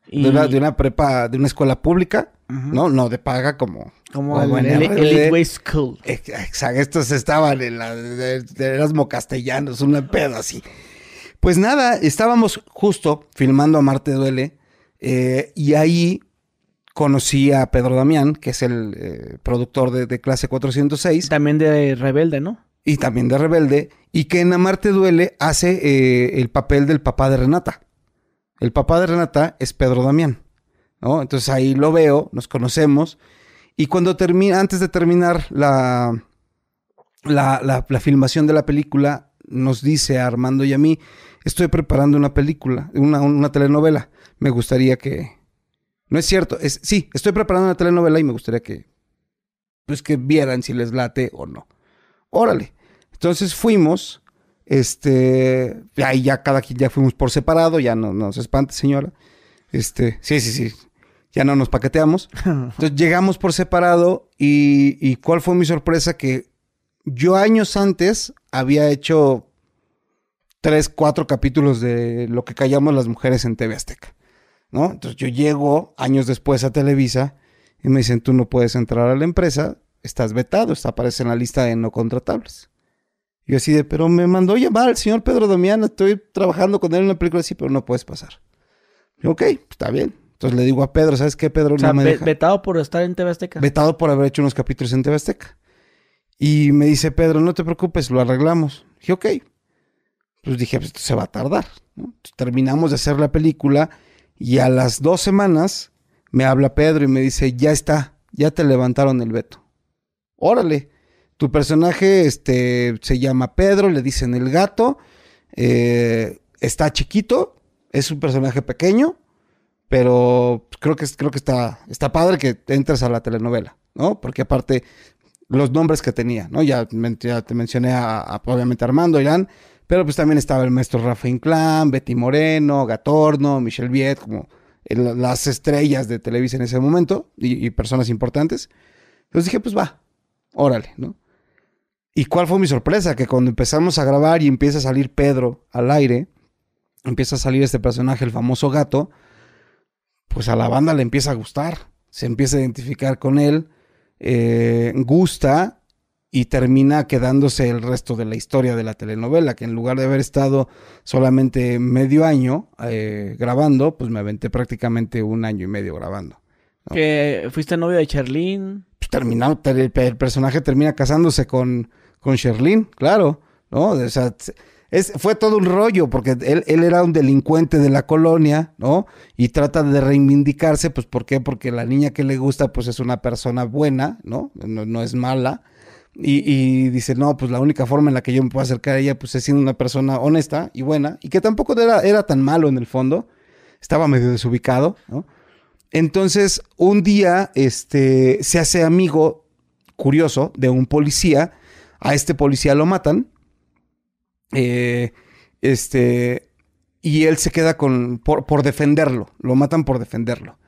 De, una, prepa, de una escuela pública. No, no, de paga como... Como, el, Elite Way School. Exacto. Estos estaban en la... De, Erasmo Castellanos, una pedo así. Pues nada, estábamos justo filmando a Marte Duele eh, y ahí conocí a Pedro Damián, que es el eh, productor de, Clase 406. También de Rebelde, ¿no? Y también de Rebelde. Y que en Amarte Duele hace eh, el papel del papá de Renata. El papá de Renata es Pedro Damián. ¿no? Entonces ahí lo veo, nos conocemos. Y cuando termina, antes de terminar la, la, la filmación de la película, nos dice a Armando y a mí, estoy preparando una película, una, una telenovela me gustaría que... No es cierto, es, sí, estoy preparando una telenovela y me gustaría que, pues que vieran si les late o no. Órale. Entonces fuimos, este, ahí ya cada quien ya fuimos por separado, ya no, nos espante señora. Este, sí, sí, sí, ya no nos paqueteamos. Entonces llegamos por separado y, y cuál fue mi sorpresa que yo años antes había hecho tres, cuatro capítulos de lo que callamos las mujeres en TV Azteca. ¿no? Entonces yo llego años después a Televisa y me dicen, tú no puedes entrar a la empresa, estás vetado, está, aparece en la lista de no contratables. Yo así de, pero me mandó llamar el señor Pedro Damián, estoy trabajando con él en una película así, pero no puedes pasar. Y, ok, está bien. Entonces le digo a Pedro, ¿sabes qué, Pedro? no me vetado por estar en TV Azteca. Vetado por haber hecho unos capítulos en TV Azteca. Y me dice, Pedro, no te preocupes, lo arreglamos. Dije, ok. Pues dije, pues esto se va a tardar. terminamos de hacer la película y a las dos semanas me habla Pedro y me dice, ya está, ya te levantaron el veto. Órale. Tu personaje este, se llama Pedro, le dicen el gato, eh, está chiquito, es un personaje pequeño, pero creo que, creo que está, está padre que entres a la telenovela, ¿no? Porque aparte, los nombres que tenía, ¿no? Ya, te mencioné a, obviamente Armando, Irán, pero pues también estaba el maestro Rafa Inclán, Betty Moreno, Gatorno, Michelle Viet, como las estrellas de Televisa en ese momento y, personas importantes. Entonces dije, pues va, órale, ¿no? ¿Y cuál fue mi sorpresa? Que cuando empezamos a grabar y empieza a salir Pedro al aire, empieza a salir este personaje, el famoso gato, pues a la banda le empieza a gustar, se empieza a identificar con él, eh, gusta y termina quedándose el resto de la historia de la telenovela, que en lugar de haber estado solamente medio año eh, grabando, pues me aventé prácticamente un año y medio grabando. Que fuiste novio de Cherlin. Pues terminado, el, personaje termina casándose con, con Sherlyn, claro, ¿no? O sea, es, fue todo un rollo, porque él, él, era un delincuente de la colonia, ¿no? Y trata de reivindicarse, pues, ¿por qué? Porque la niña que le gusta, pues, es una persona buena, ¿no? No, no es mala. Y, dice, no, pues la única forma en la que yo me puedo acercar a ella, pues es siendo una persona honesta y buena, y que tampoco era, era tan malo en el fondo, estaba medio desubicado, ¿no? Entonces, un día, este, se hace amigo, curioso, de un policía, a este policía lo matan, eh, este, y él se queda con, por, por defenderlo, lo matan por defenderlo.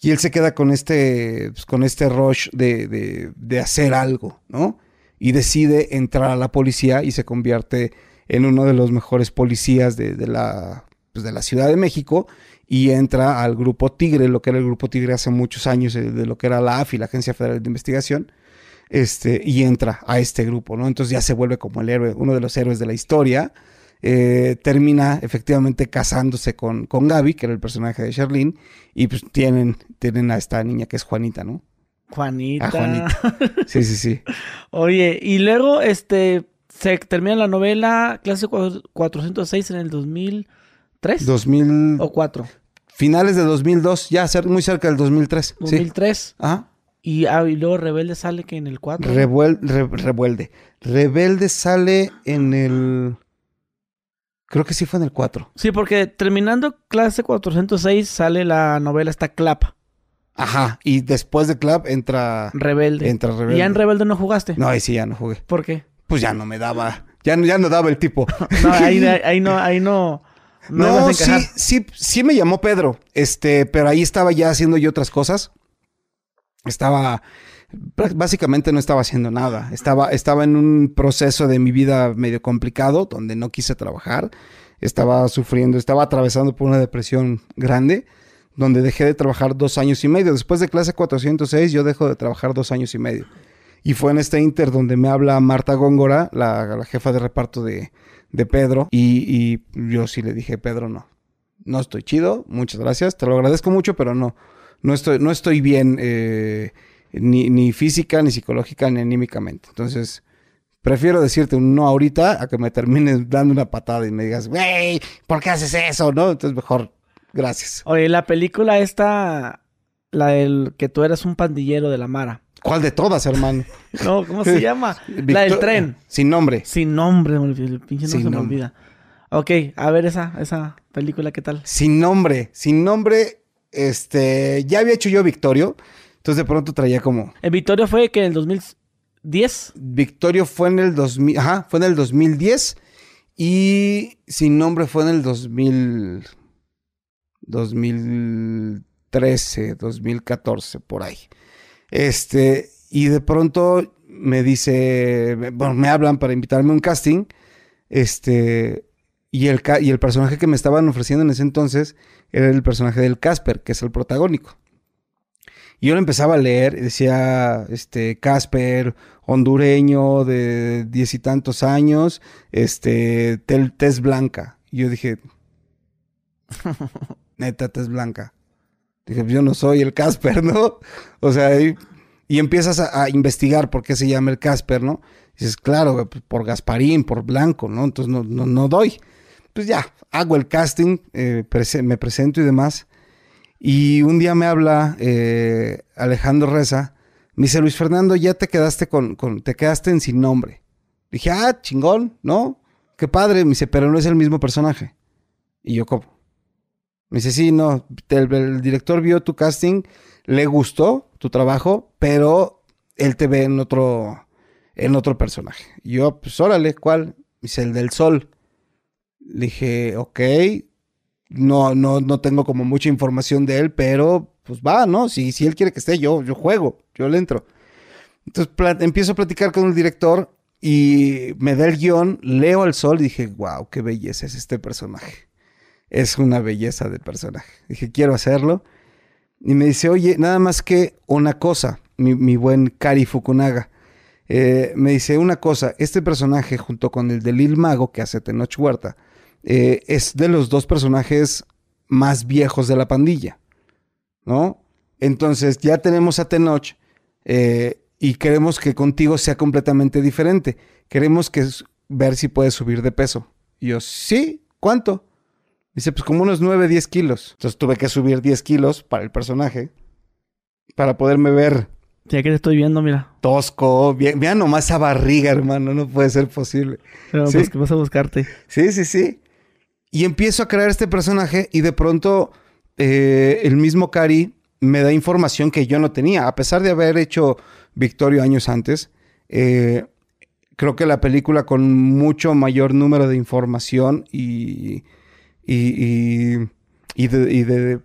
Y él se queda con este, pues, con este rush de, de, hacer algo, ¿no? Y decide entrar a la policía y se convierte en uno de los mejores policías de, la, pues, de la Ciudad de México y entra al Grupo Tigre, lo que era el Grupo Tigre hace muchos años, eh, de lo que era la AFI, la Agencia Federal de Investigación, este, y entra a este grupo, ¿no? Entonces ya se vuelve como el héroe, uno de los héroes de la historia, eh, termina efectivamente casándose con, con Gaby, que era el personaje de Sherlyn, y pues tienen, tienen a esta niña que es Juanita, ¿no? Juanita. A Juanita. Sí, sí, sí. Oye, y luego este se termina la novela Clase 406 en el 2003. 2000 o 4. Finales de 2002, ya muy cerca del 2003. 2003. Sí. Ajá. Y, ah, y, luego Rebelde sale que en el 4. Revuelde. Rebelde sale en el Creo que sí fue en el 4. Sí, porque terminando clase 406 sale la novela esta Clap. Ajá, y después de Clap entra Rebelde. Entra Rebelde. ¿Y ya en Rebelde no jugaste? No, ahí sí ya no jugué. ¿Por qué? Pues ya no me daba, ya, ya no daba el tipo. no, ahí, no, ahí no. No, sí, sí, sí me llamó Pedro, este, pero ahí estaba ya haciendo yo otras cosas. Estaba, básicamente no estaba haciendo nada. Estaba, estaba en un proceso de mi vida medio complicado, donde no quise trabajar. Estaba sufriendo, estaba atravesando por una depresión grande, donde dejé de trabajar dos años y medio. Después de clase 406, yo dejo de trabajar dos años y medio. Y fue en este inter donde me habla Marta Góngora, la, jefa de reparto de, Pedro, y, y, yo sí le dije, Pedro, no, no estoy chido, muchas gracias, te lo agradezco mucho, pero no, no estoy, no estoy bien. Eh, ni, física, ni psicológica, ni anímicamente. Entonces, prefiero decirte un no ahorita a que me termines dando una patada y me digas, güey, ¿por qué haces eso? ¿No? Entonces, mejor, gracias. Oye, la película esta, la del que tú eras un pandillero de la Mara. ¿Cuál de todas, hermano? no, ¿cómo se llama? la del tren. Sin nombre. Sin nombre, el pinche no se me olvida. Ok, a ver esa, esa película, ¿qué tal? Sin nombre, sin nombre, este, ya había hecho yo Victorio. Entonces de pronto traía como... ¿El Victorio fue que en el 2010? Victorio fue en el 2000, ajá, fue en el 2010 y sin nombre fue en el 2000, 2013, 2014, por ahí. Este, y de pronto me dice, bueno, me hablan para invitarme a un casting, este, y el, y el personaje que me estaban ofreciendo en ese entonces era el personaje del Casper, que es el protagónico. Y yo lo empezaba a leer, decía, este, Casper, hondureño de diez y tantos años, este, tez blanca. Y yo dije, neta, tez blanca. Dije, yo no soy el Casper, ¿no? O sea, y, empiezas a, investigar por qué se llama el Casper, ¿no? dices, claro, pues, por Gasparín, por blanco, ¿no? Entonces no, no, no doy. Pues ya, hago el casting, eh, me presento y demás. Y un día me habla eh, Alejandro Reza Me dice, Luis Fernando, ya te quedaste con, con, te quedaste en sin nombre. Dije, ah, chingón, ¿no? Qué padre. Me dice, pero no es el mismo personaje. Y yo, ¿cómo? Me dice, sí, no, el, director vio tu casting, le gustó tu trabajo, pero él te ve en otro, en otro personaje. Y yo, pues órale, ¿cuál? Dice, el del sol. Le dije, ok, no, no, no tengo como mucha información de él, pero pues va, ¿no? Si, si él quiere que esté, yo, yo juego, yo le entro. Entonces empiezo a platicar con el director y me da el guion, leo al sol y dije, wow, qué belleza es este personaje. Es una belleza de personaje. Dije, quiero hacerlo. Y me dice, oye, nada más que una cosa, mi, buen Kari Fukunaga. Eh, me dice una cosa, este personaje junto con el de Lil Mago que hace Tenoch Huerta, eh, es de los dos personajes más viejos de la pandilla, ¿no? Entonces ya tenemos a Tenoch eh, y queremos que contigo sea completamente diferente. Queremos que ver si puedes subir de peso. Y yo, sí, ¿cuánto? Dice, pues como unos 9, 10 kilos. Entonces tuve que subir 10 kilos para el personaje. Para poderme ver. Ya que te estoy viendo, mira. Tosco. Bien, mira nomás esa barriga, hermano. No puede ser posible. Pero ¿Sí? pues, vas a buscarte. Sí, sí, sí. Y empiezo a crear este personaje y de pronto eh, el mismo Cari me da información que yo no tenía. A pesar de haber hecho Victorio años antes, eh, creo que la película con mucho mayor número de información y, y, y,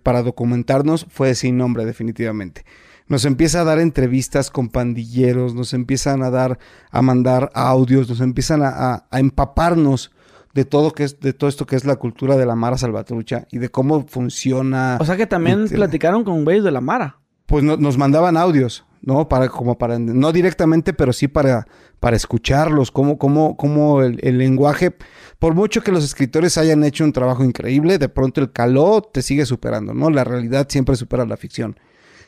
para documentarnos fue sin nombre definitivamente. Nos empieza a dar entrevistas con pandilleros, nos empiezan a dar, a mandar audios, nos empiezan a, a empaparnos de todo que es de todo esto que es la cultura de la Mara Salvatrucha y de cómo funciona. O sea que también platicaron con güeyes de la Mara. Pues nos mandaban audios, ¿no? Para como para no directamente, pero sí para para escucharlos, cómo cómo cómo el, el lenguaje por mucho que los escritores hayan hecho un trabajo increíble, de pronto el caló te sigue superando, ¿no? La realidad siempre supera la ficción.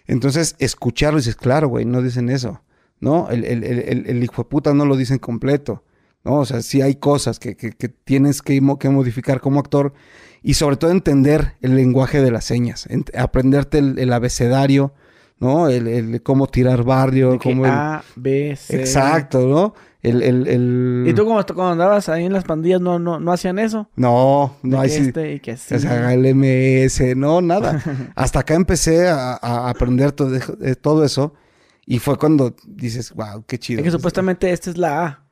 Entonces, escucharlo y claro, güey, no dicen eso, ¿no? El, el, el, el hijo de puta no lo dicen completo. ¿no? O sea, sí hay cosas que, que, tienes que, que, modificar como actor y sobre todo entender el lenguaje de las señas, aprenderte el, abecedario, ¿no? El, cómo tirar barrio, cómo... A, B, C. Exacto, ¿no? El, el, ¿Y tú cuando, andabas ahí en las pandillas no, no, no hacían eso? No, no hay... Este y que sí. O sea, el MS, no, nada. Hasta acá empecé a, aprender todo, eh, todo eso y fue cuando dices, wow, qué chido. Es que supuestamente esta es la A.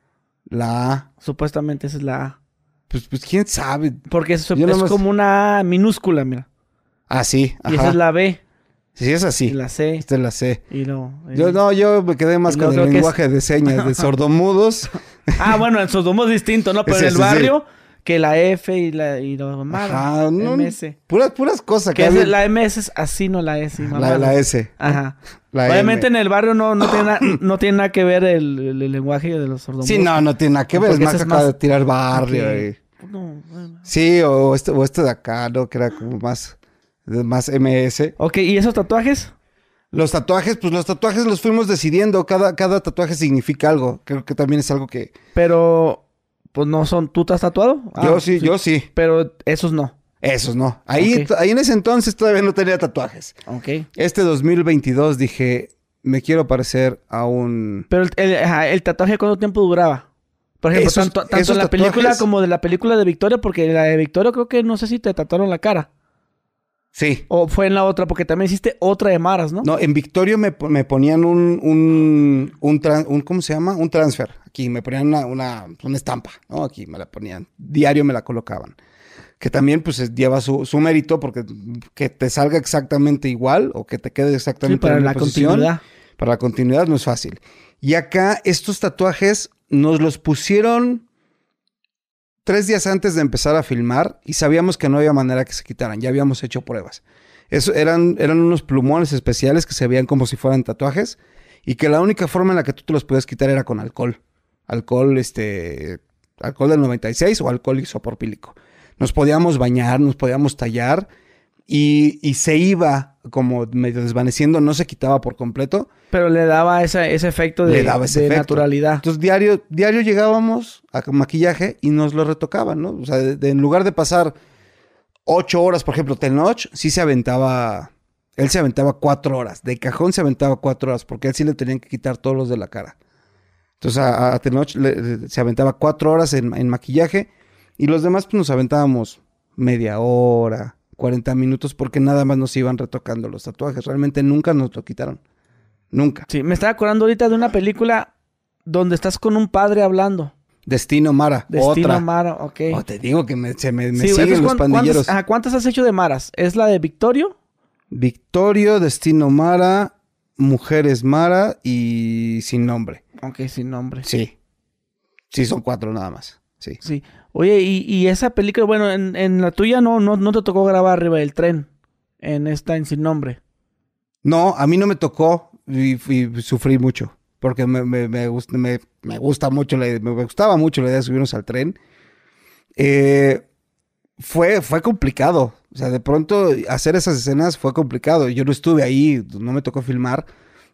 La A. Supuestamente esa es la A. Pues, pues quién sabe. Porque es, como una A minúscula, mira. Ah, sí. Y esa es la B. Sí, es así. La C. Esta es la C. Y no. Yo no, yo me quedé más con el lenguaje de señas de sordomudos. ah, bueno, el sordomudo es distinto, ¿no? Pero en el barrio, que la F y la y lo Ajá, no, MS. Puras, puras cosas. Que, es, la MS es así, no la S. La, la S. Ajá. Obviamente en el barrio no, no, tiene, no tiene nada que ver el, lenguaje de los sordomudos. Sí, no, no tiene nada que ver. Es más acá de tirar barrio. Sí, o este, o este de acá, ¿no? Que era como más, más MS. Ok, ¿y esos tatuajes? Los tatuajes, pues los tatuajes los fuimos decidiendo. Cada, cada tatuaje significa algo. Creo que también es algo que... Pero, pues no son... ¿Tú te has tatuado? yo ah, sí, yo sí. Pero esos no. Esos no. Ahí, ahí en ese entonces todavía no tenía tatuajes. Ok. Este 2022 dije, me quiero parecer a un... Pero el, el, tatuaje, ¿cuánto tiempo duraba? Por ejemplo, tanto, tanto en la película como de la película de Victoria, porque la de Victoria creo que no sé si te tatuaron la cara. Sí. O fue en la otra, porque también hiciste otra de Maras, ¿no? No, en Victoria me, me ponían un, un, un, un, ¿cómo se llama? Un transfer. Aquí me ponían una, una, una estampa, ¿no? Aquí me la ponían. Diario me la colocaban que también pues lleva su, su, mérito porque que te salga exactamente igual o que te quede exactamente para la, continuidad. Para la continuidad no es fácil. Y acá estos tatuajes nos los pusieron tres días antes de empezar a filmar y sabíamos que no había manera que se quitaran, ya habíamos hecho pruebas. Eso eran, eran unos plumones especiales que se veían como si fueran tatuajes y que la única forma en la que tú te los podías quitar era con alcohol. Alcohol, este, alcohol del 96 o alcohol isopropílico nos podíamos bañar, nos podíamos tallar y, y, se iba como medio desvaneciendo, no se quitaba por completo. Pero le daba ese, ese efecto de, naturalidad. Entonces diario, diario llegábamos a maquillaje y nos lo retocaban, ¿no? O sea, en lugar de pasar ocho horas, por ejemplo, Tenoch, sí se aventaba Él se aventaba cuatro horas. De cajón se aventaba cuatro horas porque a él sí le tenían que quitar todos los de la cara. Entonces a, a Tenoch le- se aventaba cuatro horas en, en maquillaje y los demás pues nos aventábamos media hora, 40 minutos porque nada más nos iban retocando los tatuajes. Realmente nunca nos lo quitaron. Nunca. Sí, me estaba acordando ahorita de una película donde estás con un padre hablando. Destino Mara. Destino otra. Mara, ok. Oh, te digo que me, se me, me Sí, siguen los ¿cuán- pandilleros. ¿cuántas, ajá, ¿Cuántas has hecho de Maras? ¿Es la de Victorio? Victorio, Destino Mara, Mujeres Mara y Sin Nombre. Ok, sin nombre. Sí. Sí, son cuatro nada más. Sí. Sí. Oye, y, esa película, bueno, en, la tuya no, no, no te tocó grabar arriba del tren. En esta, en sin nombre. No, a mí no me tocó y, sufrí mucho. Porque me, me, me, gusta, me, me gusta mucho, me gustaba mucho la idea de subirnos al tren. Eh, fue, fue complicado. O sea, de pronto hacer esas escenas fue complicado. Yo no estuve ahí, no me tocó filmar,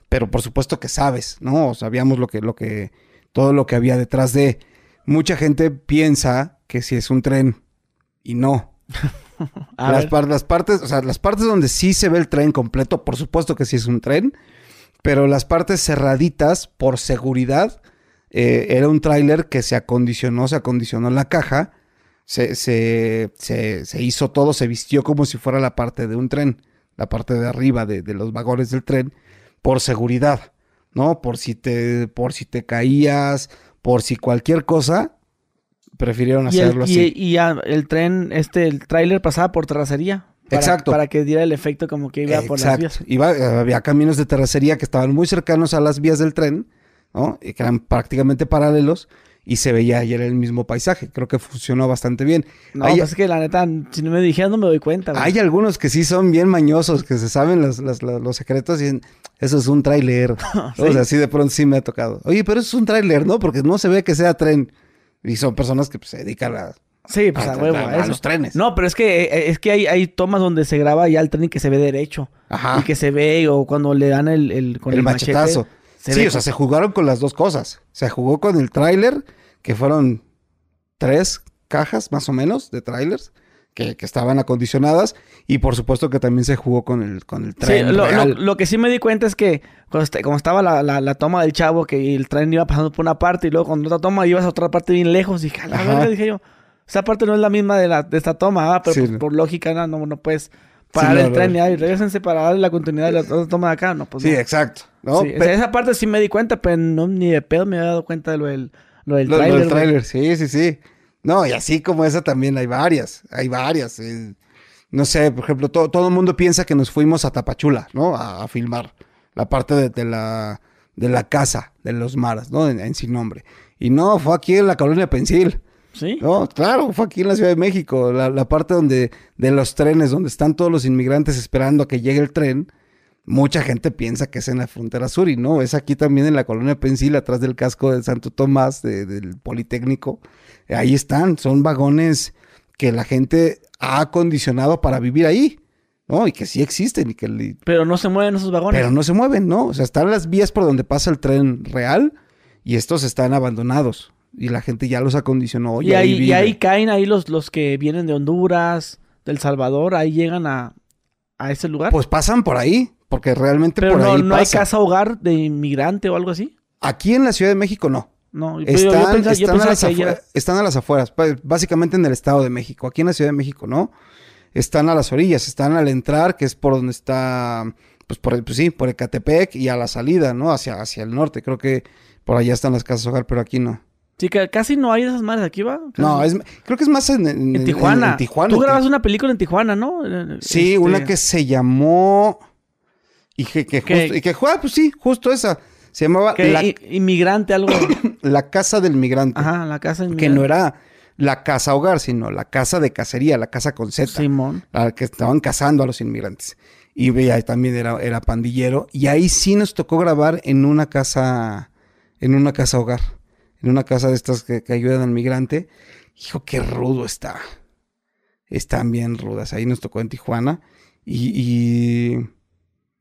pero por supuesto que sabes, ¿no? Sabíamos lo que, lo que, todo lo que había detrás de. Mucha gente piensa que si es un tren y no. A las, par- las partes, o sea, las partes donde sí se ve el tren completo, por supuesto que sí es un tren, pero las partes cerraditas, por seguridad, eh, era un tráiler que se acondicionó, se acondicionó la caja, se, se, se, se hizo todo, se vistió como si fuera la parte de un tren, la parte de arriba de, de los vagones del tren, por seguridad, ¿no? Por si te, por si te caías, por si cualquier cosa, prefirieron Y, el, hacerlo y- así. y ya el tren, este, el tráiler pasaba por terracería. Para- Exacto. Para que diera el efecto como que iba por las vías. Iba, había caminos de terracería que estaban muy cercanos a las vías del tren, ¿no? Y que eran prácticamente paralelos y se veía ayer el mismo paisaje. Creo que funcionó bastante bien. No, hay, pues es que la neta, si no me dijeras no me doy cuenta. güey. hay algunos que sí son bien mañosos, que se saben los, los- los- los secretos y dicen, eso es un tráiler. ¿Sí? O sea, así de pronto sí me ha tocado. Oye, pero eso es un tráiler, ¿no? Porque no se ve que sea tren. Y son personas que pues, se dedican a, Sí, pues a- a huevo, a- los trenes. No, pero es que eh, es que hay, hay tomas donde se graba ya el tren y que se ve derecho. Ajá. Y que se ve, o cuando le dan el, el con el, el, machete, machetazo. se sí, o sea, se jugaron con las dos cosas. Se jugó con el tráiler, que fueron tres cajas más o menos de trailers que, que estaban acondicionadas. Y por supuesto que también se jugó con el, con el tren. lo, lo- real. lo que sí me di cuenta es que cuando, est- como estaba la, la- la toma del chavo, que el tren iba pasando por una parte y luego con otra toma ibas a otra parte bien lejos. Dije, a la verga", dije yo, esa parte no es la misma de, la, de esta toma, pero Sí, pues, por lógica no, no, no puedes parar no, el no. tren y regresense para darle la continuidad de la otra toma de acá. No, pues Sí, exacto. o sea, esa parte sí me di cuenta, pero no, ni de pedo me había dado cuenta de lo del, lo del lo- del güey. tráiler, sí, sí, sí. No, y así como esa también hay varias, hay varias. eh. No sé, por ejemplo, to- todo el mundo piensa que nos fuimos a Tapachula, ¿no? A, a filmar la parte de, de la, de la casa de los maras, ¿no? En, en sin nombre. Y no, fue aquí en la colonia Pensil. Sí. No, claro, fue aquí en la Ciudad de México, la, la parte donde, de los trenes, donde están todos los inmigrantes esperando a que llegue el tren. Mucha gente piensa que es en la frontera sur y no, es aquí también en la colonia Pensil, atrás del casco de Santo Tomás, de- del Politécnico. Ahí están, son vagones que la gente ha acondicionado para vivir ahí, ¿no? Y que sí existen y que... Pero no se mueven esos vagones. Pero no se mueven, ¿no? O sea, están las vías por donde pasa el tren real y estos están abandonados. Y la gente ya los acondicionó. y, ahí, y ahí caen ahí los, los que vienen de Honduras, del Salvador, ahí llegan a, a ese lugar. Pues pasan por ahí, porque realmente pero por no, ahí no hay casa hogar de inmigrante o algo así. Aquí en la Ciudad de México no. No, yo- Están, pensaba- yo están, a las están a las afueras, pa- básicamente en el Estado de México. Aquí en la Ciudad de México no. Están a las orillas, están al entrar, que es por donde está, pues, por, el- pues sí, por Ecatepec y a la salida, ¿no? Hacia, hacia el norte. Creo que por allá están las casas hogar, pero aquí no. Sí, que casi no hay de esas madres aquí, ¿va? No, es, creo que es más en, en- en en- Tijuana. en Tijuana. Tú grabas una película en Tijuana, ¿no? Sí, este, una que se llamó... Y que, que Que- justo, y que, ah, pues sí, justo esa. Se llamaba que la, inmigrante, algo. la Casa del Migrante. Ajá, la casa Que inmigrante. no era la casa hogar, sino la casa de cacería, la casa con Z. Simón. La que estaban cazando a los inmigrantes. Y veía, también era, era pandillero. Y ahí sí nos tocó grabar en una casa, en una casa hogar. En una casa de estas que, que ayudan al migrante. Hijo, qué rudo está. Están bien rudas. Ahí nos tocó en Tijuana. Y, y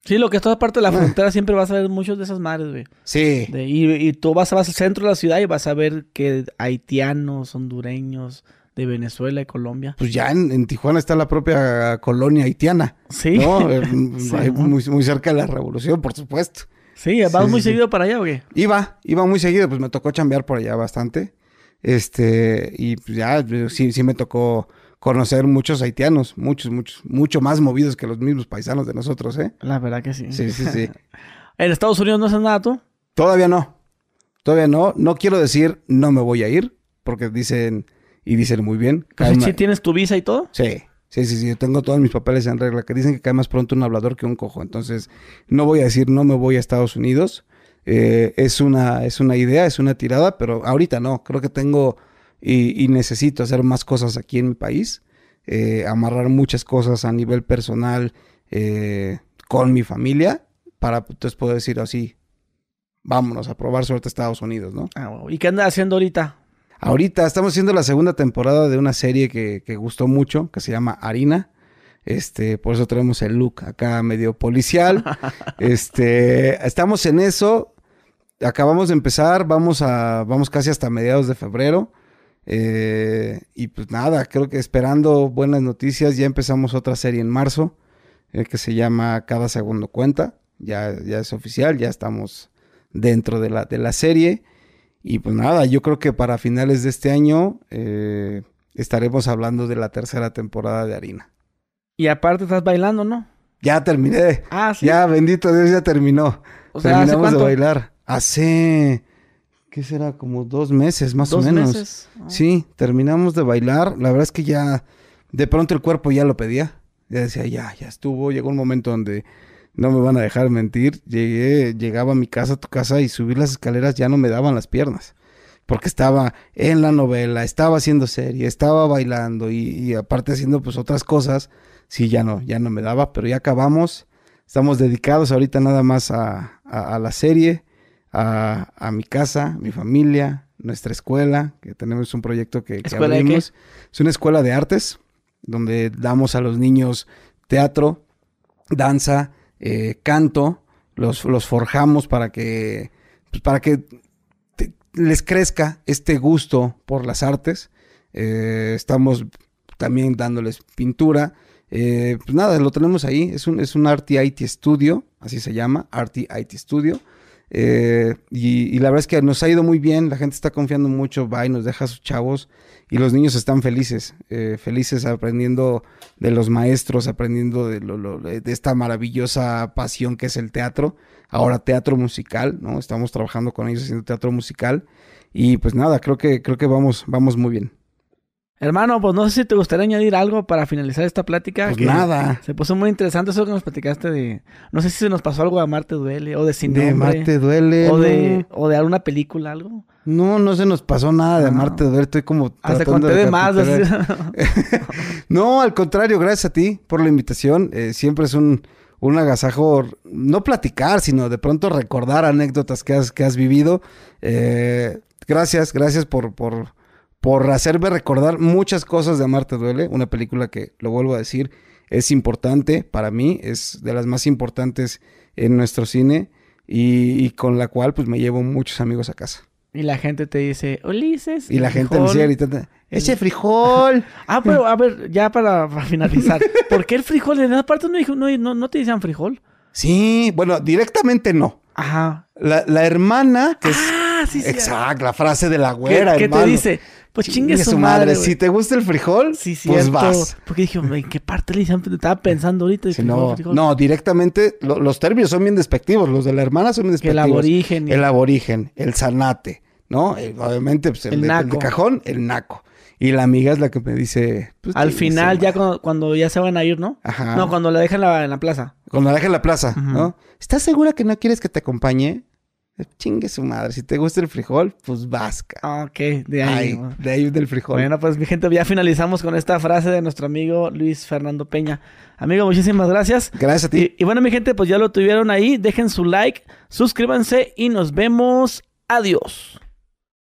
Sí, lo que es toda parte de la Ah. frontera siempre vas a ver muchos de esas madres, güey. sí. De- y, y tú vas, vas al centro de la ciudad y vas a ver que haitianos, hondureños, de Venezuela y Colombia. Pues ya en, Tijuana está la propia colonia haitiana. Sí. ¿no? Eh, muy, muy cerca de la revolución, por supuesto. Sí, ¿vas muy seguido para allá qué? Iba, iba muy seguido, pues me tocó chambear por allá bastante. Este, y pues ya sí, sí me tocó conocer muchos haitianos, muchos, muchos, mucho más movidos que los mismos paisanos de nosotros, ¿eh? La verdad que sí. Sí, sí, sí. ¿En Estados Unidos no haces nada tú? Todavía no. Todavía no. No quiero decir no me voy a ir, porque dicen, y dicen muy bien. ¿Sí tienes tu visa y todo? Sí. Sí, sí, sí, yo tengo todos mis papeles en regla, que dicen que cae más pronto un hablador que un cojo. Entonces, no voy a decir no me voy a Estados Unidos. Eh, es, una, es una idea, es una tirada, pero ahorita no. Creo que tengo y, necesito hacer más cosas aquí en mi país. Eh, amarrar muchas cosas a nivel personal eh, con mi familia para entonces poder decir así, vámonos a probar suerte a Estados Unidos, ¿no? Ah, ¿Y qué andas haciendo ahorita? Ahorita estamos haciendo la segunda temporada de una serie que, gustó mucho, que se llama Harina. Este, por eso tenemos el look acá medio policial. este, estamos en eso. Acabamos de empezar, vamos a, vamos casi hasta mediados de febrero. Eh, y pues nada, creo que esperando buenas noticias, ya empezamos otra serie en marzo, eh, que se llama Cada Segundo Cuenta. Ya, ya es oficial, ya estamos dentro de la, de la serie. Y pues nada, yo creo que para finales de este año eh, estaremos hablando de la tercera temporada de Harina. Y aparte estás bailando, ¿no? Ya terminé. Ah, sí. Ya, bendito Dios, ya terminó. O sea, Terminamos de bailar. Hace, ¿qué será? Como dos meses, más o menos. Meses? Ah. Sí, terminamos de bailar. La verdad es que ya, de pronto el cuerpo ya lo pedía. Ya decía, ya, ya estuvo. Llegó un momento donde no me van a dejar mentir. Llegué, llegaba a mi casa, a tu casa, y subir las escaleras ya no me daban las piernas. Porque estaba en la novela, estaba haciendo serie, estaba bailando y, aparte haciendo pues otras cosas. Sí, ya no, ya no me daba, pero ya acabamos. Estamos dedicados ahorita nada más a, la serie, a, mi casa, mi familia, nuestra escuela, que tenemos un proyecto que, que abrimos. Es una escuela de artes, donde damos a los niños teatro, danza, eh, canto, los, los, forjamos para que, pues, para que les crezca este gusto por las artes. Eh, estamos también dándoles pintura. Eh, pues nada, lo tenemos ahí. Es un, es un IT Studio, así se llama, Arty IT Studio. Eh, y, la verdad es que nos ha ido muy bien, la gente está confiando mucho, va y nos deja sus chavos y los niños están felices, eh, felices aprendiendo de los maestros, aprendiendo de, de, esta maravillosa pasión que es el teatro, ahora teatro musical, ¿no? Estamos trabajando con ellos haciendo teatro musical y pues nada, creo que, creo que vamos, vamos muy bien. Hermano, pues no sé si te gustaría añadir algo para finalizar esta plática. Pues nada. Se puso muy interesante eso que nos platicaste de... No sé si se nos pasó algo de Marte Duele o de Sin De Marte Duele. O, de, o de alguna película, algo. No, no se nos pasó nada de Marte Duele. Estoy como... Hasta conté de, más. no, al contrario, gracias a ti por la invitación. Eh, siempre es un, un agasajo, no platicar, sino de pronto recordar anécdotas que has, que has vivido. Eh, gracias, gracias por... por por hacerme recordar muchas cosas de Amarte Duele, una película que, lo vuelvo a decir, es importante para mí, es de las más importantes en nuestro cine y, con la cual pues me llevo muchos amigos a casa. Y la gente te dice, Ulises. Y la gente me sigue gritando, ¡ese frijol! ah, pero a ver, ya para, finalizar, ¿por qué el frijol? ¿En esa parte no, no, no te dicen frijol? Sí, bueno, directamente no. Ajá. La, hermana, que ah, sí, sí. Exacto, la frase de la güera, ¿Qué, ¿qué te dice? Pues chingue, su, madre. si te gusta el frijol, pues vas. Porque dije, ¿en qué parte le Estaba pensando ahorita. no, no, directamente, los términos son bien despectivos. Los de la hermana son bien despectivos. El aborigen. El aborigen, el zanate, ¿no? Eh, obviamente, pues, el, de, cajón, el naco. Y la amiga es la que me dice... Pues, Al final, ya cuando, ya se van a ir, ¿no? Ajá. No, cuando la dejan en la, plaza. Cuando la dejan en la plaza, ¿no? ¿Estás segura que no quieres que te acompañe? Chingue su madre. Si te gusta el frijol, pues vasca. Ah, ok, de ahí. de ahí del frijol. Bueno, pues mi gente, ya finalizamos con esta frase de nuestro amigo Luis Fernando Peña. Amigo, muchísimas gracias. Gracias a ti. Y, y bueno, mi gente, pues ya lo tuvieron ahí. Dejen su like, suscríbanse y nos vemos. Adiós.